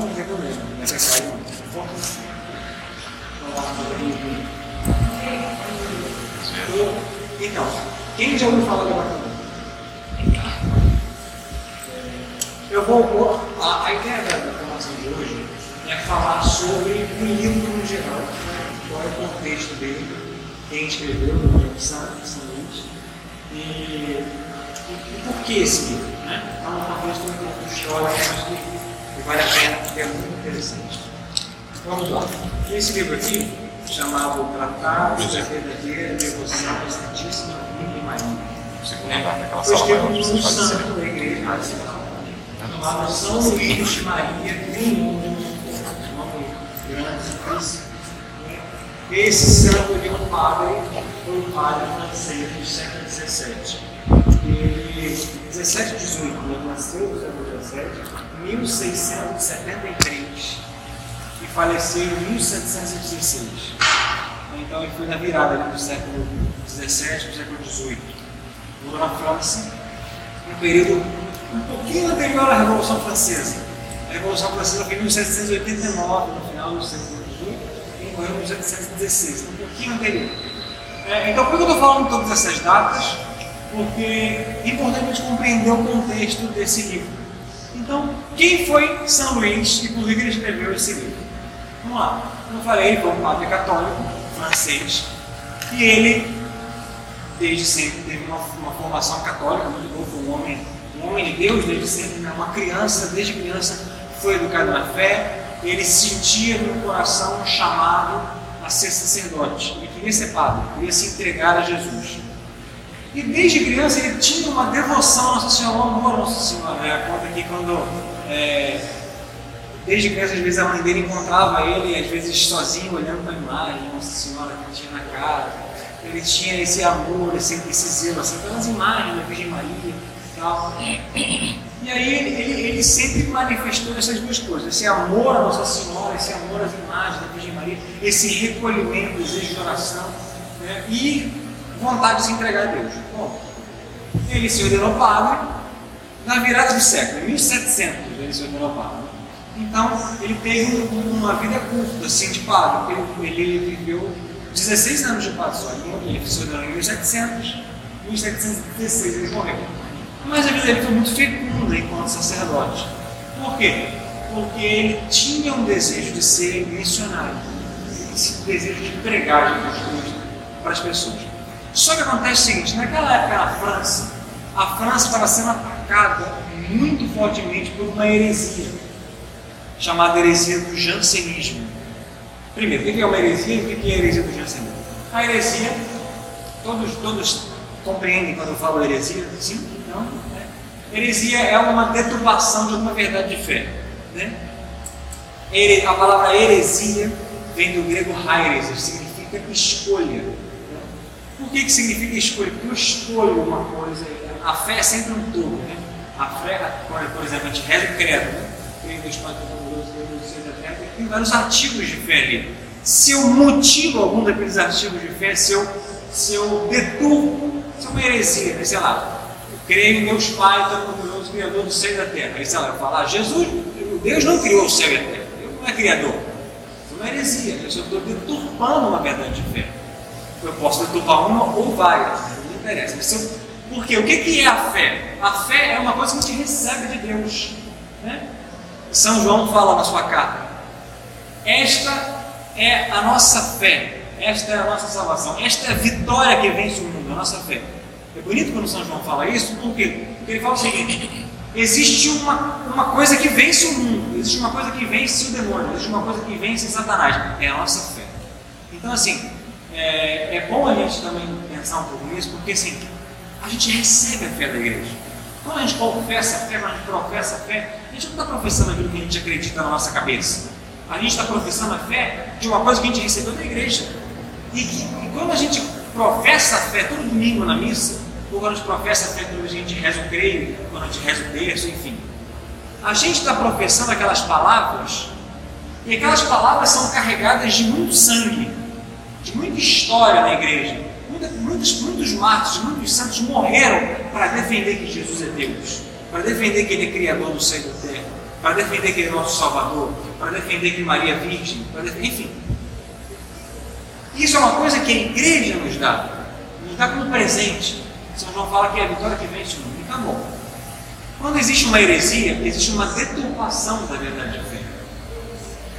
não, tem problema. É não. Então, quem já ouviu falar do arrebatamento? Eu vou. A, a ideia da formação de hoje é falar sobre o livro no geral. Qual é o contexto dele, quem escreveu, o São, São Luís. E, e, e por que esse livro? Né? É um contexto um pouco histórico, mas que vale a pena, porque é muito interessante. Vamos lá. Esse livro aqui, chamado Tratado da Verdadeira Devoção à Santíssima Virgem Maria. Foi escrito por um santo da igreja chamado São Luís de Maria nome grande, esse santo de um padre, foi um padre francês do século XVII. Ele, 17 18, ele nasceu no século XVII, 1673, e faleceu em 1716. Então ele foi na virada do século XVII para o século XVIII. Morou na França, um período um pouquinho anterior à Revolução Francesa. A Revolução Francesa foi em 1789, no final do século XVIII, e morreu em 1716, um pouquinho anterior. É, então, por que eu estou falando todas essas datas? Porque é importante a gente compreender o contexto desse livro. Então, quem foi São Luís e por que ele escreveu esse livro? Vamos lá. Como eu falei, ele foi um padre católico, francês, e ele, desde sempre, teve uma, uma formação católica muito boa, foi um homem um homem de Deus desde sempre, né? uma criança, desde criança foi educado na fé, ele sentia no coração um chamado a ser sacerdote, ele queria ser padre, queria se entregar a Jesus. E desde criança ele tinha uma devoção a Nossa Senhora, um amor a Nossa Senhora. Né? Conta que quando, é, desde criança, às vezes a mãe dele encontrava ele, às vezes sozinho, olhando para a imagem Nossa Senhora que tinha na casa. Ele tinha esse amor, esse, esse zelo, assim, pelas imagens da Virgem Maria. Tal. E aí ele, ele, ele, sempre manifestou essas duas coisas, esse amor à Nossa Senhora, esse amor às imagens da Virgem Maria, esse recolhimento, desejo de oração né? e vontade de se entregar a Deus. Bom, ele se ordenou padre na virada do século, em 1700 ele se ordenou padre. Então ele teve uma vida curta assim, de padre, ele, ele viveu 16 anos de padre só, ele se ordenou em 1700, 1716 ele morreu. Mas a vida dele foi muito fecunda enquanto sacerdote. Por quê? Porque ele tinha um desejo de ser missionário, esse desejo de pregar Jesus Cristo para as pessoas. Só que acontece o seguinte: naquela época na França, a França estava sendo atacada muito fortemente por uma heresia, chamada heresia do jansenismo. Primeiro, o que é uma heresia e o que é a heresia do jansenismo? A heresia, todos, todos compreendem quando eu falo heresia? Sim? Não? É. Heresia é uma deturpação de uma verdade de fé. Né? A palavra heresia vem do grego hairesis, significa escolha. Por que, que significa escolha? Porque eu escolho uma coisa, a fé é sempre um todo. Né? A fé, por exemplo, a gente reza o credo, né? Deus Pai Todo-Poderoso, Deus Terra, tem vários artigos de fé ali. Se eu mutilo algum daqueles artigos de fé, se eu, se eu deturpo, se é uma heresia, né? sei lá, eu creio em Deus Pai Todo-Poderoso, Criador do céu e da terra. Aí, sei lá, eu falar, Jesus, Deus não criou o céu e a terra, Deus não é Criador. Isso é uma heresia, eu estou deturpando uma verdade de fé. Eu posso deturpar uma ou várias, não interessa. Mas porque o que é a fé? A fé é uma coisa que a gente recebe de Deus. Né? São João fala na sua carta: Esta é a nossa fé, esta é a nossa salvação, esta é a vitória que vence o mundo, a nossa fé. É bonito quando São João fala isso, por quê? Porque ele fala o seguinte: existe uma, uma coisa que vence o mundo, existe uma coisa que vence o demônio, existe uma coisa que vence Satanás, é a nossa fé. Então, assim, é, é bom a gente também pensar um pouco nisso, porque assim, a gente recebe a fé da igreja. Quando a gente confessa a fé, quando a gente professa a fé, a gente não está professando aquilo que a gente acredita na nossa cabeça. A gente está professando a fé de uma coisa que a gente recebeu da igreja. E, e quando a gente professa a fé todo domingo na missa, ou quando a gente professa a fé quando a gente reza o creio, quando a gente reza o terço, enfim, a gente está professando aquelas palavras, e aquelas palavras são carregadas de muito sangue, de muita história na igreja. Muitos, muitos mártires, muitos santos morreram para defender que Jesus é Deus, para defender que Ele é Criador do céu e da terra, para defender que ele é nosso Salvador, para defender que Maria é virgem, defender, enfim. Isso é uma coisa que a igreja nos dá, nos dá como presente. São João fala que é a vitória que vence o mundo. Acabou. Quando existe uma heresia, existe uma deturpação da verdade de fé.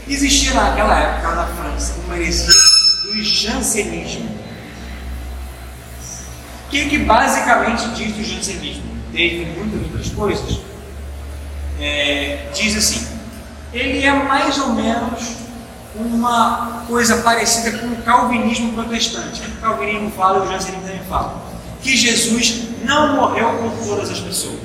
Existia naquela época na França uma heresia do jansenismo. O que, que basicamente diz o jansenismo? Dentre muitas outras coisas, é, diz assim: ele é mais ou menos uma coisa parecida com o calvinismo protestante. O calvinismo fala e o jansenismo também fala. Que Jesus não morreu por todas as pessoas.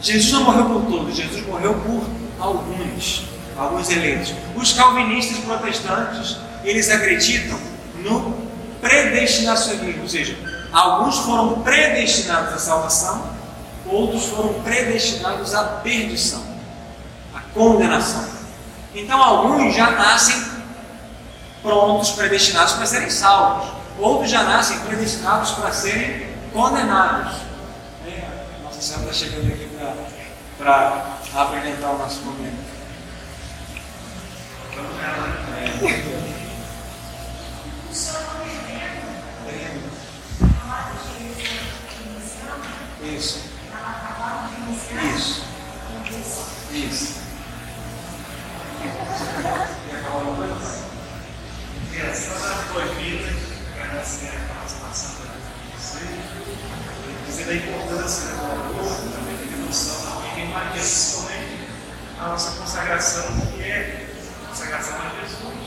Jesus não morreu por todos, Jesus morreu por alguns, alguns eleitos. Os calvinistas protestantes, eles acreditam no predestinacionismo, ou seja, alguns foram predestinados à salvação, outros foram predestinados à perdição, à condenação. Então, alguns já nascem prontos, predestinados para serem salvos, outros já nascem predestinados para serem condenados. É, nossa Senhora está chegando aqui para apresentar o nosso momento. É. Isso. Isso. Isso. agradecer a da importância do amor, também da devoção, e principalmente a nossa consagração, que é a consagração a Jesus.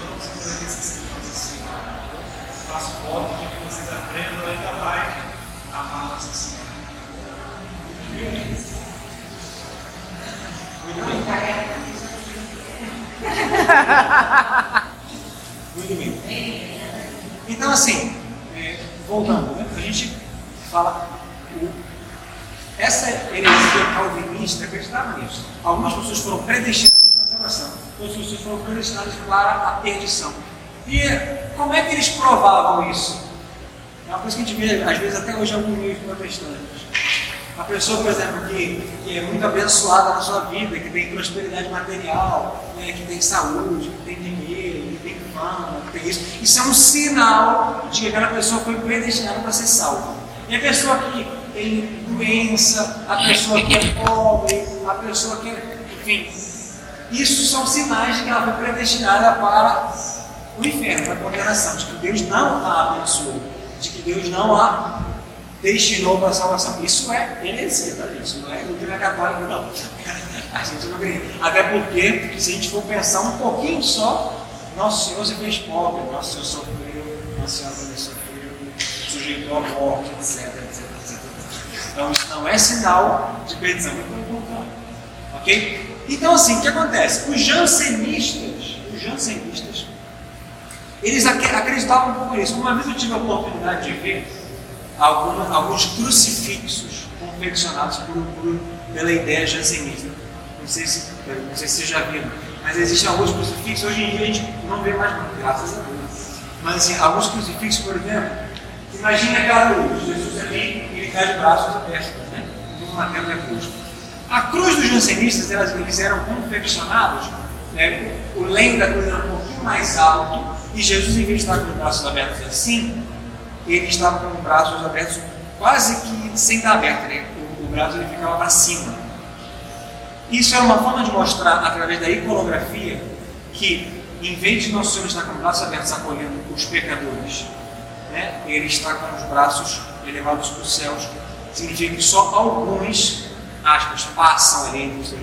Vamos fazer esse assim, faço voto de que vocês aprendam ainda mais Muito bem. Então, assim, é, voltando, né? a gente fala. Essa heresia calvinista acreditava nisso. Algumas pessoas foram predestinadas para a salvação, outras pessoas foram predestinadas para a perdição. E como é que eles provavam isso? É uma coisa que a gente vê, às vezes, até hoje, em alguns meios protestantes. A pessoa, por exemplo, que, que, é muito abençoada na sua vida, que tem prosperidade material, né, que tem saúde, que tem dinheiro, que tem fama, que tem isso. Isso é um sinal de que aquela pessoa foi predestinada para ser salva. E a pessoa que tem doença, a pessoa que é pobre, a pessoa que. Enfim, isso são sinais de que ela foi predestinada para o inferno, para a condenação, de que Deus não a abençoou, Deus não a destinou para a salvação. Isso é heresia, tá, gente? Isso não é doutrina católica, não. A gente não acredita. Até porque, se a gente for pensar um pouquinho só, Nosso Senhor se fez pobre, Nosso Senhor sofreu, Nossa Senhora também sofreu, sujeitou a morte, etc, etc, etc. Então, isso não é sinal de perdição, é pelo contrário. Ok? Então, assim, o que acontece? Os jansenistas, os jansenistas, eles acreditavam um pouco nisso. Uma vez eu tive a oportunidade de ver alguns, crucifixos confeccionados por, por, pela ideia jansenista. Não sei, se, não sei se já viram, mas existem alguns crucifixos, hoje em dia a gente não vê mais muito, graças a Deus. Mas assim, alguns crucifixos, por exemplo, imagine aquela cruz, Jesus ali ele está de braços abertos, né? Numa tela cruz. A cruz dos jansenistas, elas, eles eram confeccionados, né? o leme da cruz era um pouquinho mais alto, e Jesus, em vez de estar com os braços abertos assim, ele estava com os braços abertos quase que sem estar aberto, né? o, o braço ele ficava para cima. Isso era uma forma de mostrar, através da iconografia, que em vez de Nosso Senhor estar com os braços abertos acolhendo os pecadores, né? ele está com os braços elevados para os céus. Significa que só alguns, aspas, passam ali entre os seus.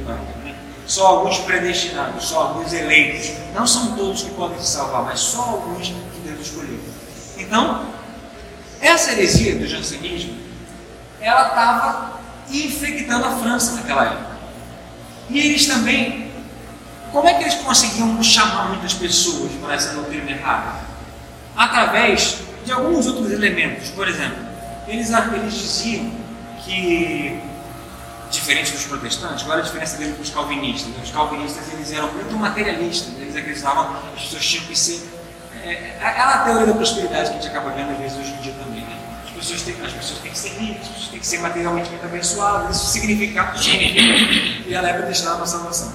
Só alguns predestinados, só alguns eleitos. Não são todos que podem se salvar, mas só alguns que Deus escolheu. Então, essa heresia do jansenismo, ela estava infectando a França naquela época. E eles também, como é que eles conseguiam chamar muitas pessoas para essa doutrina errada? Através de alguns outros elementos. Por exemplo, eles, eles diziam que, diferente dos protestantes, qual era a diferença deles dos calvinistas? Os calvinistas eles eram muito materialistas, eles acreditavam que as pessoas tinham que ser. É, é a teoria da prosperidade que a gente acaba vendo às vezes hoje em dia também. Né? As, pessoas têm, as pessoas têm que ser ricas, as pessoas têm que ser materialmente muito abençoadas. Isso significa, e a lepra destinava a salvação.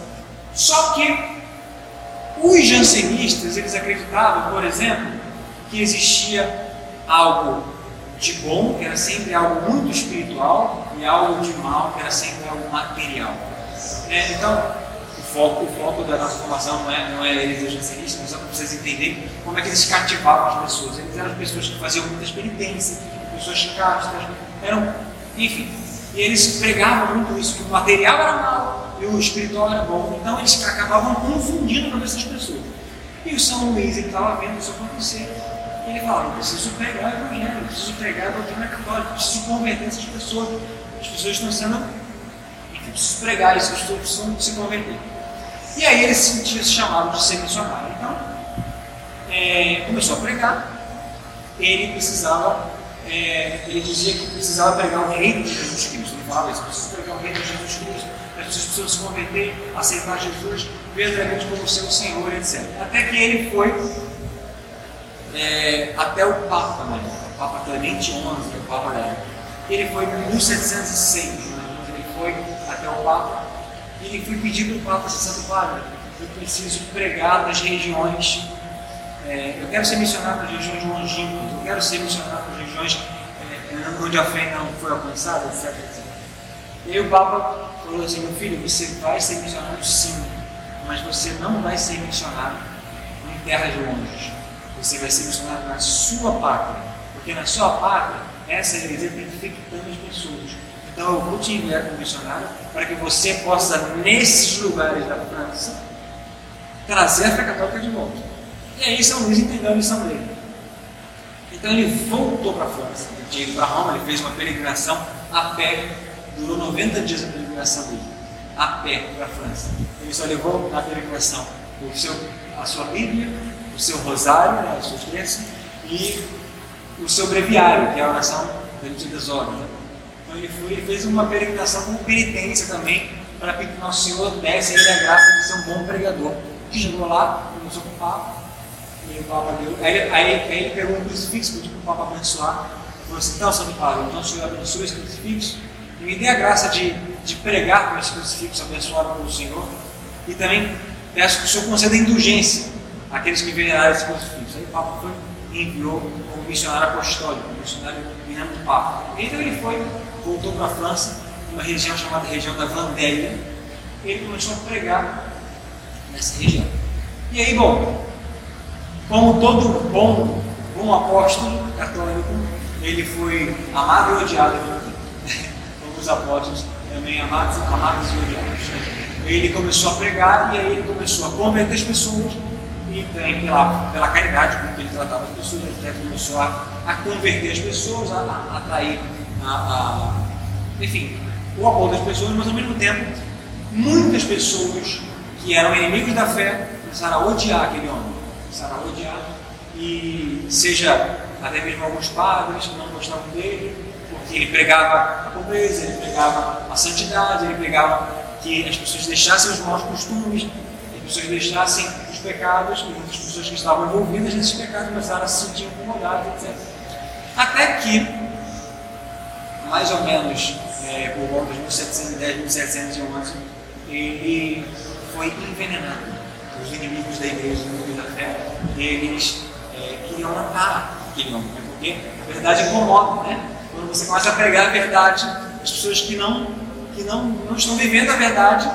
Só que os jansenistas, eles acreditavam, por exemplo, que existia algo de bom, que era sempre algo muito espiritual, e algo de mal, era sempre algo material. É, então, o foco, o foco da nossa formação não é, não é eles jansenistas, mas só para vocês entenderem como é que eles cativavam as pessoas. Eles eram pessoas que faziam muitas penitências, pessoas castas, eram, enfim. E eles pregavam muito isso, que o material era mal e o espiritual era bom. Então eles acabavam confundindo cabeça das pessoas. E o São Luís estava vendo isso acontecer. E ele falava, eu preciso pregar o evangelho, eu preciso pregar a doutrina católica, eu preciso converter essas pessoas. As pessoas estão sendo. Enfim, preciso pregar isso, as pessoas precisam se converter. E aí ele se sentia chamado de ser missionário. Então, é, começou a pregar. Ele precisava é, ele dizia que precisava pregar o reino de Jesus Cristo. Ele falava isso, precisa pregar o reino de Jesus Cristo, as pessoas precisam se converter, aceitar Jesus verdadeiramente como seu Senhor, etc. Até que ele foi é, até o Papa, né? o Papa Clemente XI, o Papa da Ele foi em 1706, né? ele foi até o Papa e ele foi pedir para o Papa, Santo Padre, eu preciso pregar nas regiões é, eu quero ser missionário nas regiões longínquas, eu quero ser missionário nas regiões é, onde a fé não foi alcançada, etc. E aí o Papa falou assim: meu filho, você vai ser missionário sim, mas você não vai ser missionário em terras longe. Você vai ser missionário na sua pátria, porque na sua pátria essa heresia está infectando as pessoas. Então te enviar como missionário para que você possa, nesses lugares da França, trazer a fé católica de volta. E aí São Luís entendeu a missão dele. Então ele voltou para a França, ele para Roma, ele fez uma peregrinação a pé, durou 90 dias a peregrinação dele, a pé para a França. Ele só levou na peregrinação o seu, a sua Bíblia, o seu rosário, né, as suas crenças, e o seu breviário, que é a oração Liturgia das Horas. Né? Então ele, foi, fez uma peregrinação como penitência também, para que Nosso Senhor desse a ele a graça de ser um bom pregador. Chegou lá, começou com o papo, e o Papa deu. Aí, aí, aí ele pegou um crucifixo, pediu para o Papa abençoar. Falou assim: então, Santo Padre, então o Senhor abençoe esse crucifixo e me dê a graça de, de pregar com esse crucifixo abençoado pelo Senhor. E também peço que o Senhor conceda indulgência àqueles que veneraram esse crucifixo. Aí o Papa foi e enviou missionário apostólico, missionário virando do Papa. Então ele foi, voltou para a França, uma região chamada região da Vendélia, e ele começou a pregar nessa região. E aí, bom, como todo bom, bom apóstolo católico, ele foi amado e odiado como os apóstolos também amados, amados e odiados. Ele começou a pregar e aí ele começou a converter as pessoas e também pela, pela caridade com que ele tratava as pessoas, ele começou a, a converter as pessoas, a, a atrair, a, a, enfim, o amor das pessoas, mas ao mesmo tempo, muitas pessoas que eram inimigos da fé começaram a odiar aquele homem começaram a odiar, e seja até mesmo alguns padres que não gostavam dele, porque ele pregava a pobreza, ele pregava a santidade, ele pregava que as pessoas deixassem os maus costumes, que as pessoas deixassem pecados, muitas pessoas que estavam envolvidas nesses pecados começaram a se sentir incomodadas, etc. Até que, mais ou menos é, por volta de 1710, 1711, ele foi envenenado os inimigos da igreja, os inimigos da fé, eles é, queriam matar aquele homem, né? porque a verdade incomoda, né? Quando você começa a pregar a verdade, as pessoas que não, que não, não estão vivendo a verdade,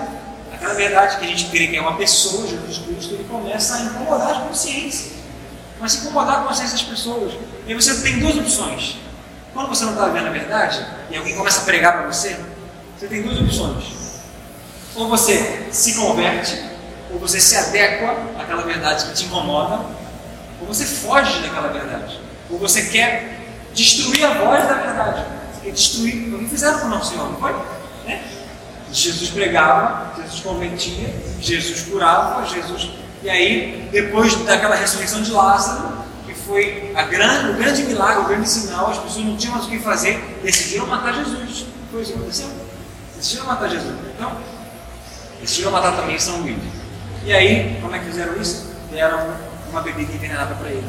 aquela verdade que a gente crê que é uma pessoa, Jesus Cristo, ele começa a incomodar a consciência. Começa a incomodar a consciência das pessoas. E você tem duas opções. Quando você não está vendo a verdade, e alguém começa a pregar para você, você tem duas opções. Ou você se converte ou você se adequa àquela verdade que te incomoda, ou você foge daquela verdade, ou você quer destruir a voz da verdade. Você quer destruir. O que fizeram com o nosso Senhor, não foi? Né? Jesus pregava, Jesus convertia, Jesus curava, Jesus. E aí, depois daquela ressurreição de Lázaro, que foi a grande, o grande milagre, o grande sinal, as pessoas não tinham mais o que fazer, decidiram matar Jesus. Foi isso que aconteceu. Decidiram matar Jesus. Então, decidiram matar também São Luís. E aí, como é que fizeram isso? Deram uma bebida envenenada para ele.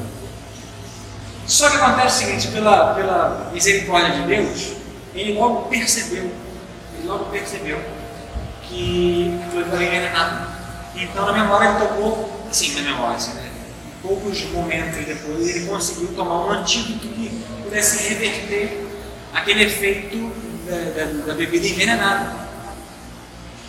Só que acontece o seguinte, pela, pela misericórdia de Deus, ele logo percebeu, logo percebeu que que foi envenenado. Então, na memória, ele tomou, assim, na memória, assim, né? poucos momentos depois, ele conseguiu tomar um antídoto que pudesse reverter aquele efeito da, da, da bebida envenenada.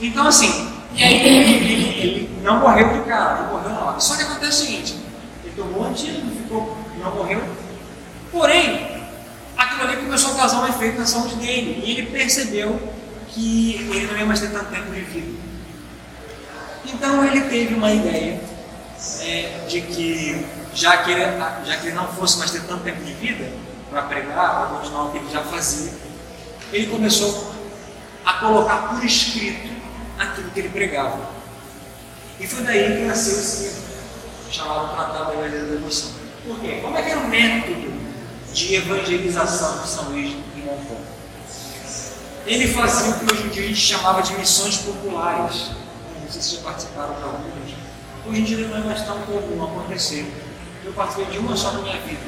Então, assim, e aí ele, ele, ele, não morreu de cara, não morreu na hora. Só que acontece o seguinte: ele tomou um antídoto, ficou, não morreu. Porém, aquilo ali começou a causar um efeito na saúde dele. E ele percebeu que ele não ia mais ter tanto tempo de vida. Então ele teve uma ideia é, de que, já que, ele, já que ele não fosse mais ter tanto tempo de vida para pregar, para continuar o que ele já fazia, ele começou a colocar por escrito aquilo que ele pregava. E foi daí que nasceu esse chamado Tratado da Verdadeira Devoção. Por quê? Como é que era o método de evangelização de São Luís? Ele fazia o que hoje em dia a gente chamava de missões populares. Não sei se já participaram de algumas. Hoje em dia não é mais tão comum acontecer. Eu participei de uma só na minha vida.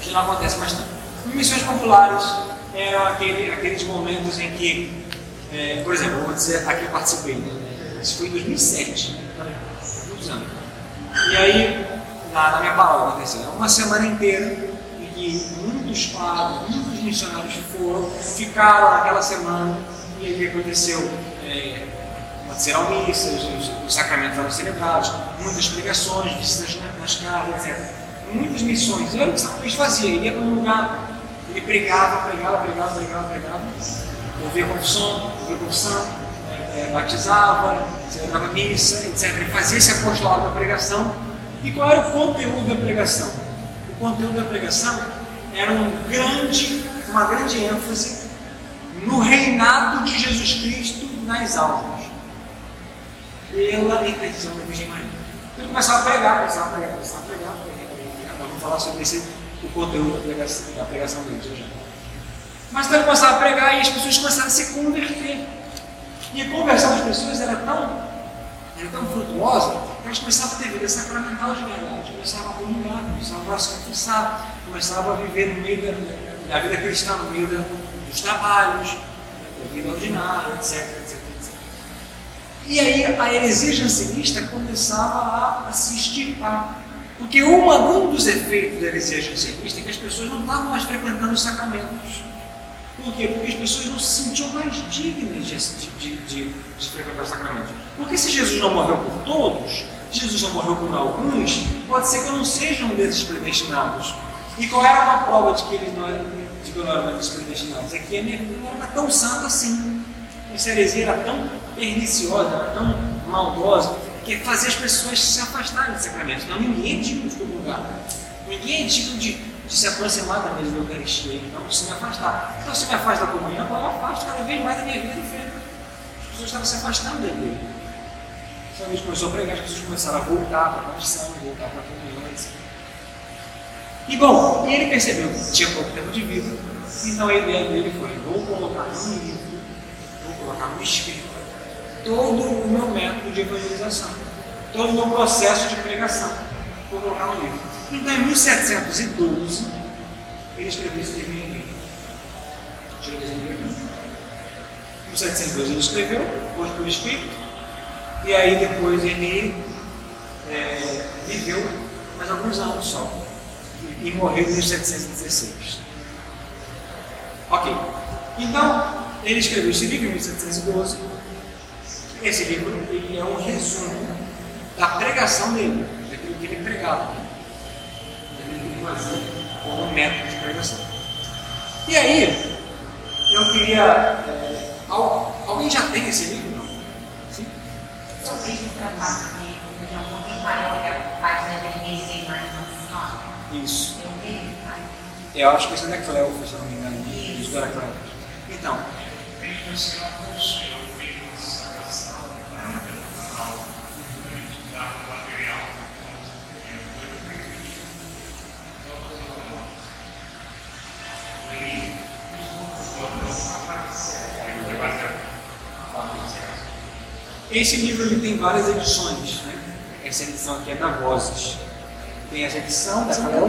Hoje não acontece mais tanto. Missões populares eram aquele, aqueles momentos em que, é, por exemplo, vou dizer aqui eu participei, né? isso foi em 2007, muitos anos. E aí, na, na minha palavra, aconteceu uma semana inteira que muitos padres, missionários foram, ficaram naquela semana, e o que aconteceu? É, aconteceram missas, os, os sacramentos eram celebrados, muitas pregações, visitas nas casas, etc. Muitas missões. Era o que São Luís fazia, ele ia para um lugar, ele pregava, pregava, pregava, pregava, pregava, ouvia confissão, ouvia confissão, é, batizava, celebrava missa, etc. Ele fazia esse apostolado da pregação. E qual era o conteúdo da pregação? o conteúdo da pregação era um grande, uma grande ênfase no reinado de Jesus Cristo nas almas, pela intercessão da Virgem Maria. Ele começava a pregar, começava a pregar, começava a pregar, pregar. Vamos falar sobre esse, o conteúdo da pregação, da pregação dele já. Mas então ele começava a pregar e as pessoas começaram a se converter. E a conversão das pessoas era tão, era tão frutuosa eles começavam a ter vida sacramental de verdade, começavam a comungar, começavam a se confessar, começavam a viver no meio da, da vida cristã, no meio dos trabalhos, da vida ordinária, etc, etc, etc. E aí a heresia jansenista começava a, a se extirpar. Porque uma, um dos efeitos da heresia jansenista é que as pessoas não estavam mais frequentando os sacramentos. Por quê? Porque as pessoas não se sentiam mais dignas de, de, de, de frequentar os sacramentos. Porque se Jesus não morreu por todos, Jesus não morreu por alguns, pode ser que eu não seja um desses predestinados. E qual era uma prova de que eles não eram, de que não era predestinados? É que a minha vida não era tão santa assim. Essa heresia era tão perniciosa, era tão maldosa, que fazia as pessoas se afastarem dos sacramentos. Não, ninguém é digno de comungar. Ninguém é digno de, de se aproximar da mesa da Eucaristia. Então, se me afastar. Então, se me afasta da comunhão, eu afasto cada vez mais da minha vida. As pessoas estavam se afastando da igreja. Quando a gente começou a pregar, as pessoas começaram a voltar para a confissão, voltar para a comunhão. E bom, ele percebeu que tinha pouco tempo de vida, então a ideia dele foi: vou colocar no livro, vou colocar no escrito, todo o meu método de evangelização, todo o meu processo de pregação, vou colocar no livro. Então, em 1712, ele escreveu esse livro em inglês. Em 1712 ele escreveu, pôs por escrito, e aí depois ele é, viveu mais alguns anos só. E, morreu em 1716. Ok. Então, ele escreveu esse livro em 1712. Esse livro ele é um resumo da pregação dele, daquilo que ele pregava, daquilo que ele fazia como método de pregação. E aí, eu queria. É, alguém já tem esse livro? sobre tratar de um pouquinho maior que a página de ninguém mais não Isso. Eu acho que esse é da Cleo, se não me engano. Isso da. Então. Esse livro ele tem várias edições. Né? Essa edição aqui é da Vozes. Tem essa edição da Cleo,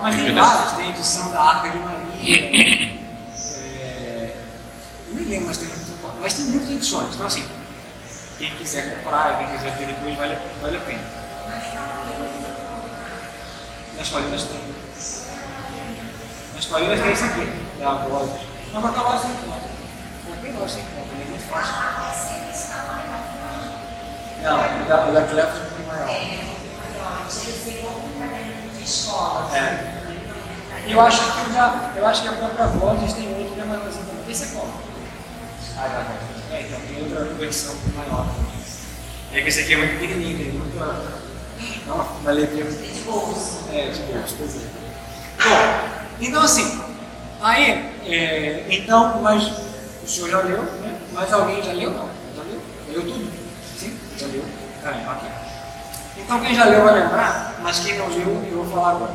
mas tem. Tem a edição da Arca de Maria. É, eu nem lembro, mas tem Mas tem muitas edições. Então, assim, quem quiser comprar, quem quiser ter depois, vale, vale a pena. Nas Paulinas tem. Nas Paulinas tem isso aqui, da voz. Mas vai acabar assim, não. Não tem voz assim, não. É muito fácil. Não, o da, o da Cleto é pouquinho maior. É. Eu acho que eu já, eu acho que a própria voz tem outro que é mais assim é qual? Ah, tá bom. É, então tem outra versão maior. É que esse aqui é muito pequenininho, tem muita. Não, uma letrinha. De bolso. É, de bolso, pois é. Bom, então assim, aí, é, então, mas o senhor já leu, né? Mas alguém já leu? Não, já leu? Leu tudo? Sim? Já leu? Ah, ok. Então quem já leu vai lembrar, mas quem não leu, eu vou falar agora.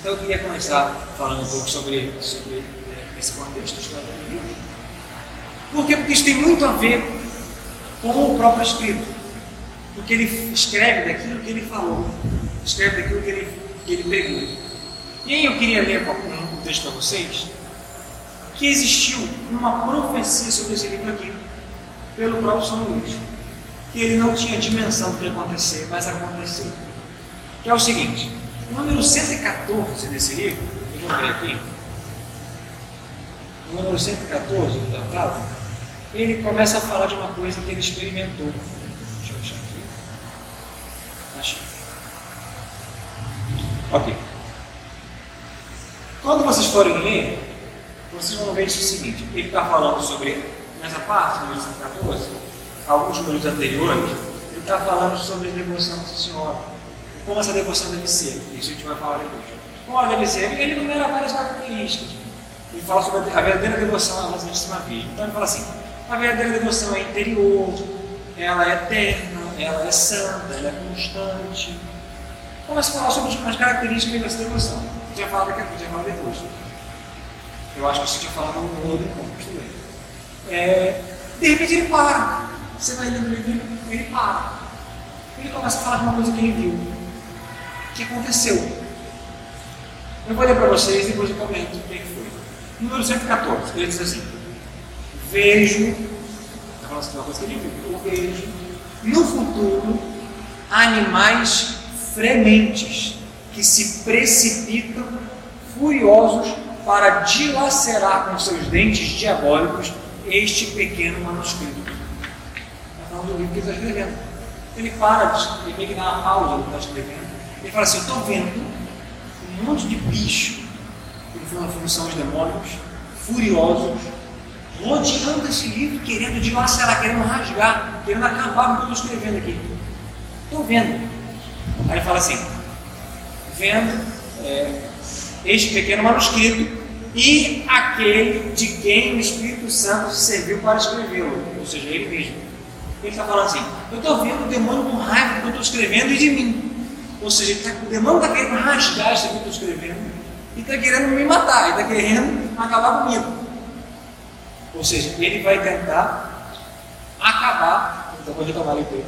Então eu queria começar falando um pouco sobre, sobre é, esse contexto histórico do livro. Por quê? Porque isso tem muito a ver com o próprio escrito. Porque ele escreve daquilo que ele falou, escreve daquilo que ele, que ele pregou. E aí eu queria ler um texto para vocês, que existiu uma profecia sobre esse livro aqui, pelo próprio São Luís, que ele não tinha dimensão do que acontecer, mas aconteceu. Que é o seguinte, o número 114 desse livro, eu vou ver aqui, o número 114 do tratado, ele começa a falar de uma coisa que ele experimentou. Deixa eu achar aqui. Achei. Ok. Quando vocês forem ler, vocês vão ver isso o seguinte: ele está falando sobre, nessa parte, no livro 114, alguns números anteriores, ele está falando sobre devoção Nossa Senhora. Como essa devoção deve ser. Isso a gente vai falar depois. Como ela deve ser? Ele enumera várias características. Ele fala sobre a verdadeira devoção à Santíssima Virgem. Então ele fala assim: a verdadeira devoção é interior, ela é eterna, ela é santa, ela é constante. Começa a falar sobre as características dessa devoção. A gente vai daqui a pouco, gente vai falar depois. Eu acho que você tinha falado no outro encontro, tudo bem. É, de repente ele para. Você vai lendo o livro, ele para. Ele começa a falar de uma coisa que ele viu, que aconteceu. Eu vou ler para vocês e depois eu comento o que foi. Número 114, ele diz assim: Vejo, está falando assim, uma coisa que ele viu, eu vejo no futuro animais frementes que se precipitam furiosos para dilacerar com seus dentes diabólicos este pequeno manuscrito. Do livro que ele está escrevendo. Ele para, ele meio que dá uma pausa no que está escrevendo. Ele fala assim: Eu estou vendo um monte de bicho, uma função os demônios, furiosos, rodeando esse livro, querendo dilacerar, querendo rasgar, querendo acabar com o que eu estou escrevendo aqui. Estou vendo. Aí ele fala assim: Vendo é, este pequeno manuscrito e aquele de quem o Espírito Santo se serviu para escrevê-lo, ou seja, ele mesmo. Ele está falando assim: Eu estou vendo o demônio com raiva do que eu estou escrevendo e de mim. Ou seja, tá, o demônio está querendo rasgar isso que eu estou escrevendo e está querendo me matar, ele está querendo acabar comigo. Ou seja, ele vai tentar acabar, então vou retomar a leitura.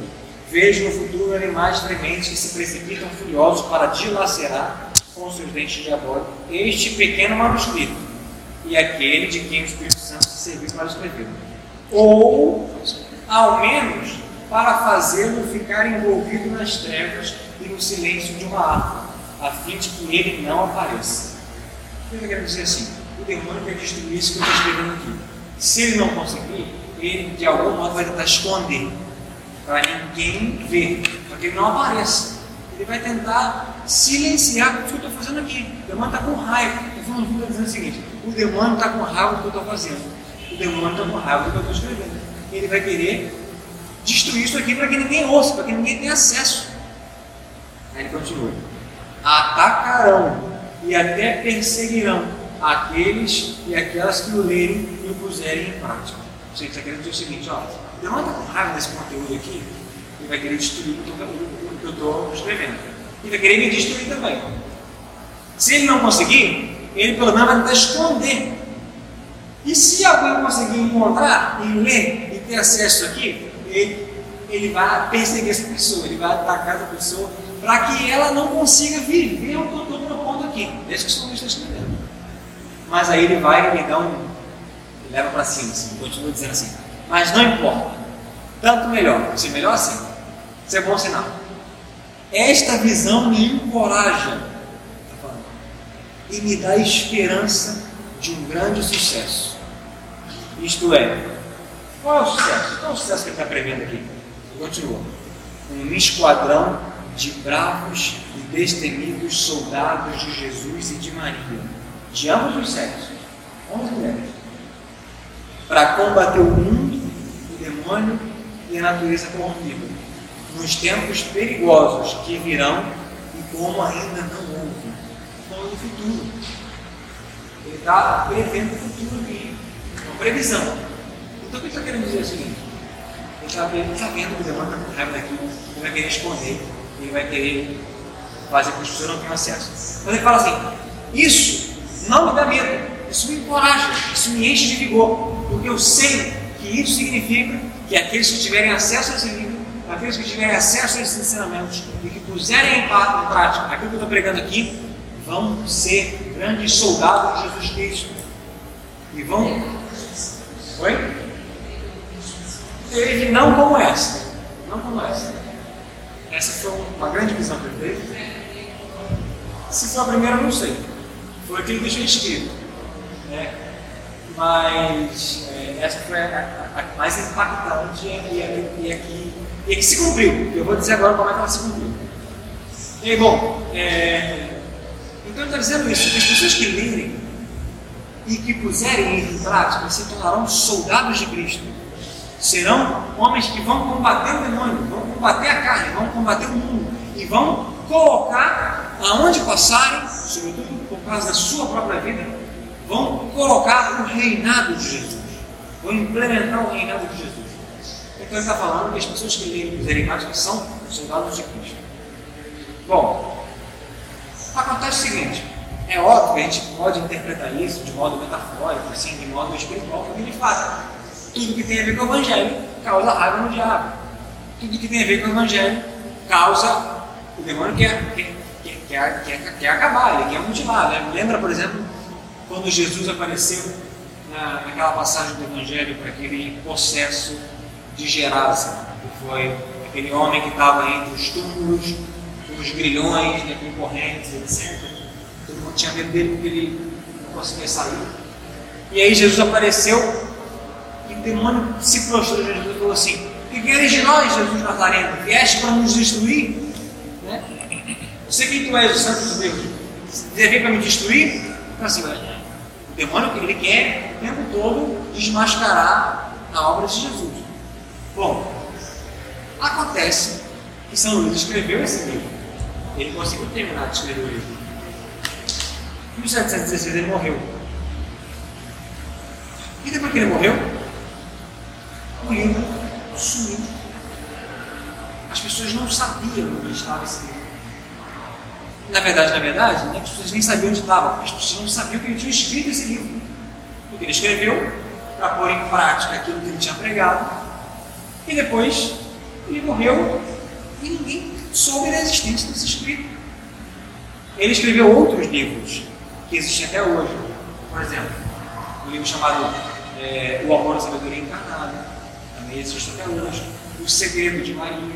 Vejo no futuro animais trementes que se precipitam furiosos para dilacerar com seus dentes diabólicos este pequeno manuscrito e aquele de quem o Espírito Santo se serviu para escrever. Ou, ao menos, para fazê-lo ficar envolvido nas trevas e no silêncio de uma árvore, a fim de que ele não apareça. Eu quero dizer assim? O demônio quer destruir isso que eu estou escrevendo aqui. Se ele não conseguir, ele de algum modo vai tentar esconder, para ninguém ver, para que ele não apareça. Ele vai tentar silenciar o que eu estou fazendo aqui. O demônio está com raiva. Eu estou dizendo o seguinte: o demônio está com raiva do que eu estou fazendo. O demônio está com raiva do que eu estou escrevendo. Ele vai querer destruir isso aqui para que ninguém ouça, para que ninguém tenha acesso. Aí ele continua: atacarão e até perseguirão aqueles e aquelas que o lerem e o puserem em prática. Você está querendo dizer o seguinte: ó, está com raiva desse conteúdo aqui, ele vai querer destruir o que eu estou escrevendo. Ele vai querer me destruir também. Se ele não conseguir, ele pelo menos vai tentar esconder. E se alguém conseguir encontrar e ler ter acesso aqui, ele, ele vai perseguir essa pessoa, ele vai atacar essa pessoa para que ela não consiga viver o que eu estou propondo aqui. Esse que o está escrevendo. Mas aí ele vai me dar um. leva para cima, assim, continua dizendo assim. Mas não importa. Tanto melhor. Se melhor assim. Isso é bom sinal. Esta visão me encoraja tá e me dá esperança de um grande sucesso. Isto é, qual é o sucesso? Qual é o sucesso que ele está prevendo aqui? Continua. Um esquadrão de bravos e destemidos soldados de Jesus e de Maria, de ambos os sexos, homens e mulheres, para combater o mundo, o demônio e a natureza corrompida, nos tempos perigosos que virão e como ainda não houve. Falando do futuro. Ele está prevendo o futuro aqui. Uma previsão. Então o que ele está querendo dizer é o seguinte? Ele está vendo, tá vendo que o demônio está com raiva daqui, ele vai querer esconder, ele vai querer fazer com que as pessoas não tenham acesso. Então ele fala assim: Isso não me dá medo, isso me encoraja, isso me enche de vigor, porque eu sei que isso significa que aqueles que tiverem acesso a esse livro, aqueles que tiverem acesso a esses ensinamentos e que puserem em prática aquilo que eu estou pregando aqui, vão ser grandes soldados de Jesus Cristo. E vão. Oi? Teve não como essa. Não como essa. Essa foi uma grande visão que ele teve. Se foi a primeira, não sei. Foi aquilo que deixou escrito. Né? Mas é, essa foi a, a, a, mais impactante e, e, e, aqui, e que se cumpriu. Eu vou dizer agora como é que ela se cumpriu. E bom, é, então ele está dizendo isso, que as pessoas que lerem e que puserem em prática se tornarão soldados de Cristo. Serão homens que vão combater o demônio, vão combater a carne, vão combater o mundo e vão colocar aonde passarem, sobretudo por causa da sua própria vida, vão colocar o reinado de Jesus, vão implementar o reinado de Jesus. Então ele está falando que as pessoas que lerem os enigmáticos são soldados de Cristo. Bom, acontece o seguinte, é óbvio que a gente pode interpretar isso de modo metafórico, assim, de modo espiritual, como ele fala. Tudo que tem a ver com o Evangelho causa raiva no diabo. Tudo que tem a ver com o Evangelho causa o demônio quer, quer, quer, quer, quer acabar, ele quer mutilar. Né? Lembra, por exemplo, quando Jesus apareceu na, naquela passagem do Evangelho para aquele possesso de Gerasa, que foi aquele homem que estava entre os túmulos, os grilhões, né, com correntes, etc. Todo mundo tinha medo dele porque ele não conseguia sair. E aí Jesus apareceu e o demônio se prostrou de Jesus e falou assim: Que queres de nós, Jesus Nazareno? Vieste para nos destruir? Né? Eu sei que tu és o Santo de Deus. Você veio para me destruir? Então assim, o demônio ele quer o tempo todo desmascarar a obra de Jesus. Bom, acontece que São Luís escreveu esse livro. Ele conseguiu terminar de escrever o livro. Em 1716 ele morreu. E depois que ele morreu, livro sumiu. As pessoas não sabiam onde estava esse livro. Na verdade, na verdade, né, as pessoas nem sabiam onde estava, as pessoas não sabiam que ele tinha escrito esse livro. Porque ele escreveu para pôr em prática aquilo que ele tinha pregado. E depois ele morreu e ninguém soube da existência desse escrito. Ele escreveu outros livros que existem até hoje. Por exemplo, um livro chamado é, O Amor da Sabedoria Encarnada, existe até hoje. O Segredo de Maria,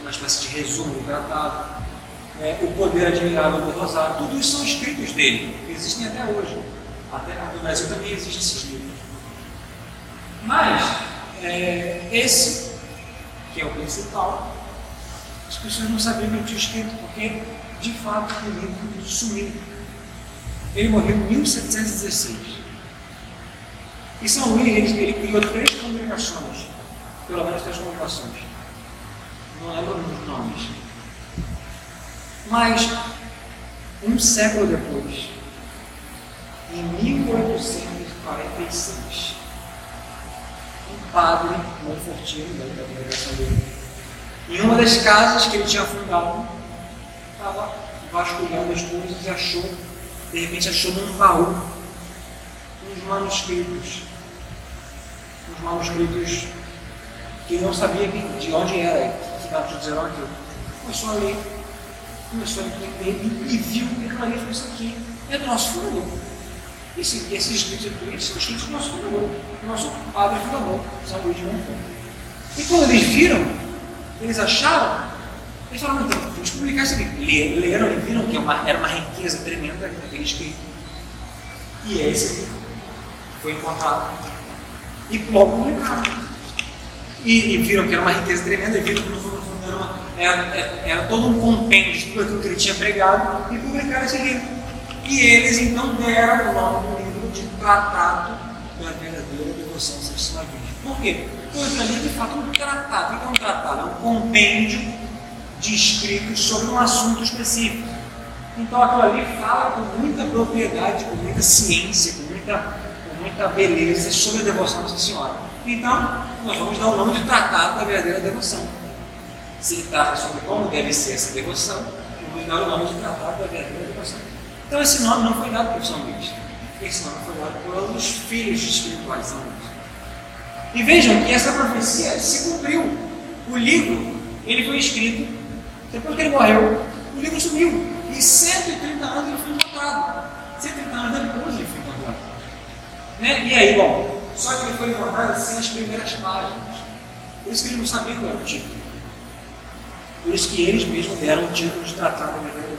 uma espécie de resumo do tratado. É, o Poder Admirável do Rosário, tudo isso são escritos dele, existem até hoje. Até no Brasil também existem esses livros. Mas, é, esse, que é o principal, as pessoas não sabiam que ele tinha escrito, porque, de fato, o livro sumiu. Ele morreu em 1716. E São Luís, ele, criou três congregações, pelo menos três congregações. Não lembro os nomes. Mas, um século depois, em 1846, um padre Monfortino, da congregação dele, em uma das casas que ele tinha fundado, estava vasculhando as coisas e achou, de repente achou num baú uns manuscritos. Uns manuscritos que não sabia de onde era, que estava dizendo aquilo. Começou a ler, começou a entender e, viu que aquilo ali foi isso aqui. É do nosso fundo. Esse, esses escritos aqui são escritos do nosso fundador, do nosso padre fundador, São Luís de Montfort. E quando eles viram, eles acharam, eles falaram, então, vamos publicar isso aqui. Leram e viram que uma, era uma riqueza tremenda naquele escrito. E é esse aqui. Foi encontrado. E logo publicaram. E, e, viram que era uma riqueza tremenda, e viram que no fundo era, uma, era, era, era, todo um compêndio de tudo aquilo que ele tinha pregado, e publicaram esse livro. E eles então deram o nome do livro de Tratado da Verdadeira Devoção Virgem. Por quê? Porque ali de fato um tratado. O que é um tratado? É um compêndio de escritos sobre um assunto específico. Então aquilo ali fala com muita propriedade, com muita ciência, com muita, muita beleza sobre a devoção à Nossa Senhora. Então, nós vamos dar o nome de Tratado da Verdadeira Devoção. Se trata sobre como deve ser essa devoção, vamos dar o nome de Tratado da Verdadeira Devoção. Então esse nome não foi dado por São Luís. Esse nome foi dado pelos filhos espirituais de São Luís. E vejam que essa profecia se cumpriu. O livro, ele foi escrito, depois que ele morreu, o livro sumiu. E 130 anos ele foi encontrado. 130 anos depois ele foi. Né? E aí, bom, só que ele foi encontrado sem as primeiras páginas. Por isso que eles não sabiam qual era o título. Por isso que eles mesmos deram o título de Tratado da Verdadeira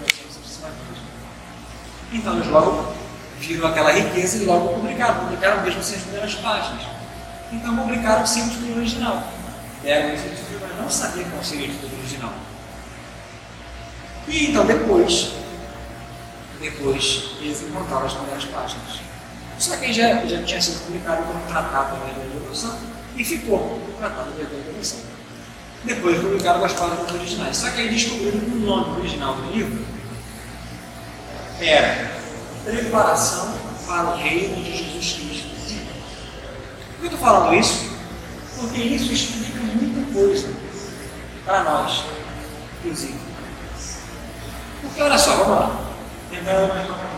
Então eles logo viram aquela riqueza e logo publicaram. Publicaram mesmo sem as primeiras páginas. Então publicaram sem o título original. Deram esse título, mas não sabiam qual seria o título original. E então depois, depois eles encontraram as primeiras páginas. Só que já, já tinha sido publicado como Tratado da Revolução e ficou o Tratado da Revolução. Depois publicaram as páginas originais. Só que aí descobriram que o nome original do livro era Preparação para o Reino de Jesus Cristo. Por que eu estou falando isso? Porque isso explica muita coisa para nós, inclusive. Porque olha só, vamos lá. Entrando mais propriamente,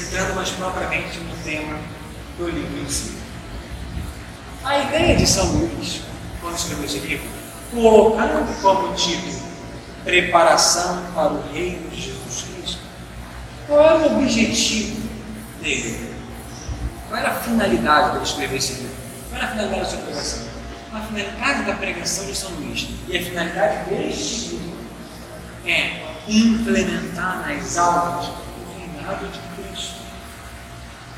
entrando mais propriamente no tema do livro em si. A ideia de São Luís, quando escreveu esse livro, colocando como título Preparação para o Reino de Jesus Cristo, qual era o objetivo dele? Qual era a finalidade dele escrever esse livro? Qual era a finalidade da sua pregação? A finalidade da pregação de São Luís e a finalidade deste livro é implementar nas almas o reinado de.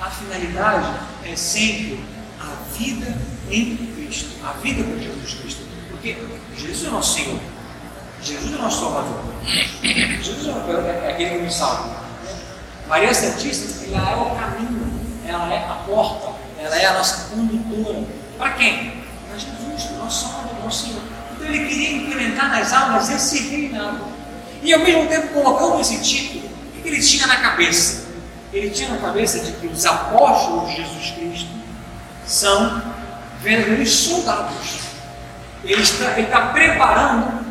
A finalidade é sempre a vida em Cristo, a vida com Jesus Cristo. Porque Jesus é nosso Senhor, Jesus é nosso Salvador, Jesus é aquele que nos salva. Maria Santíssima, ela é o caminho, ela é a porta, ela é a nossa condutora. Para quem? Para Jesus, nosso Salvador, nosso Senhor. Então ele queria implementar nas almas esse reinado. E ao mesmo tempo, colocando esse título, o que ele tinha na cabeça? Ele tinha na cabeça de que os apóstolos de Jesus Cristo são verdadeiros soldados. Ele está, ele está preparando,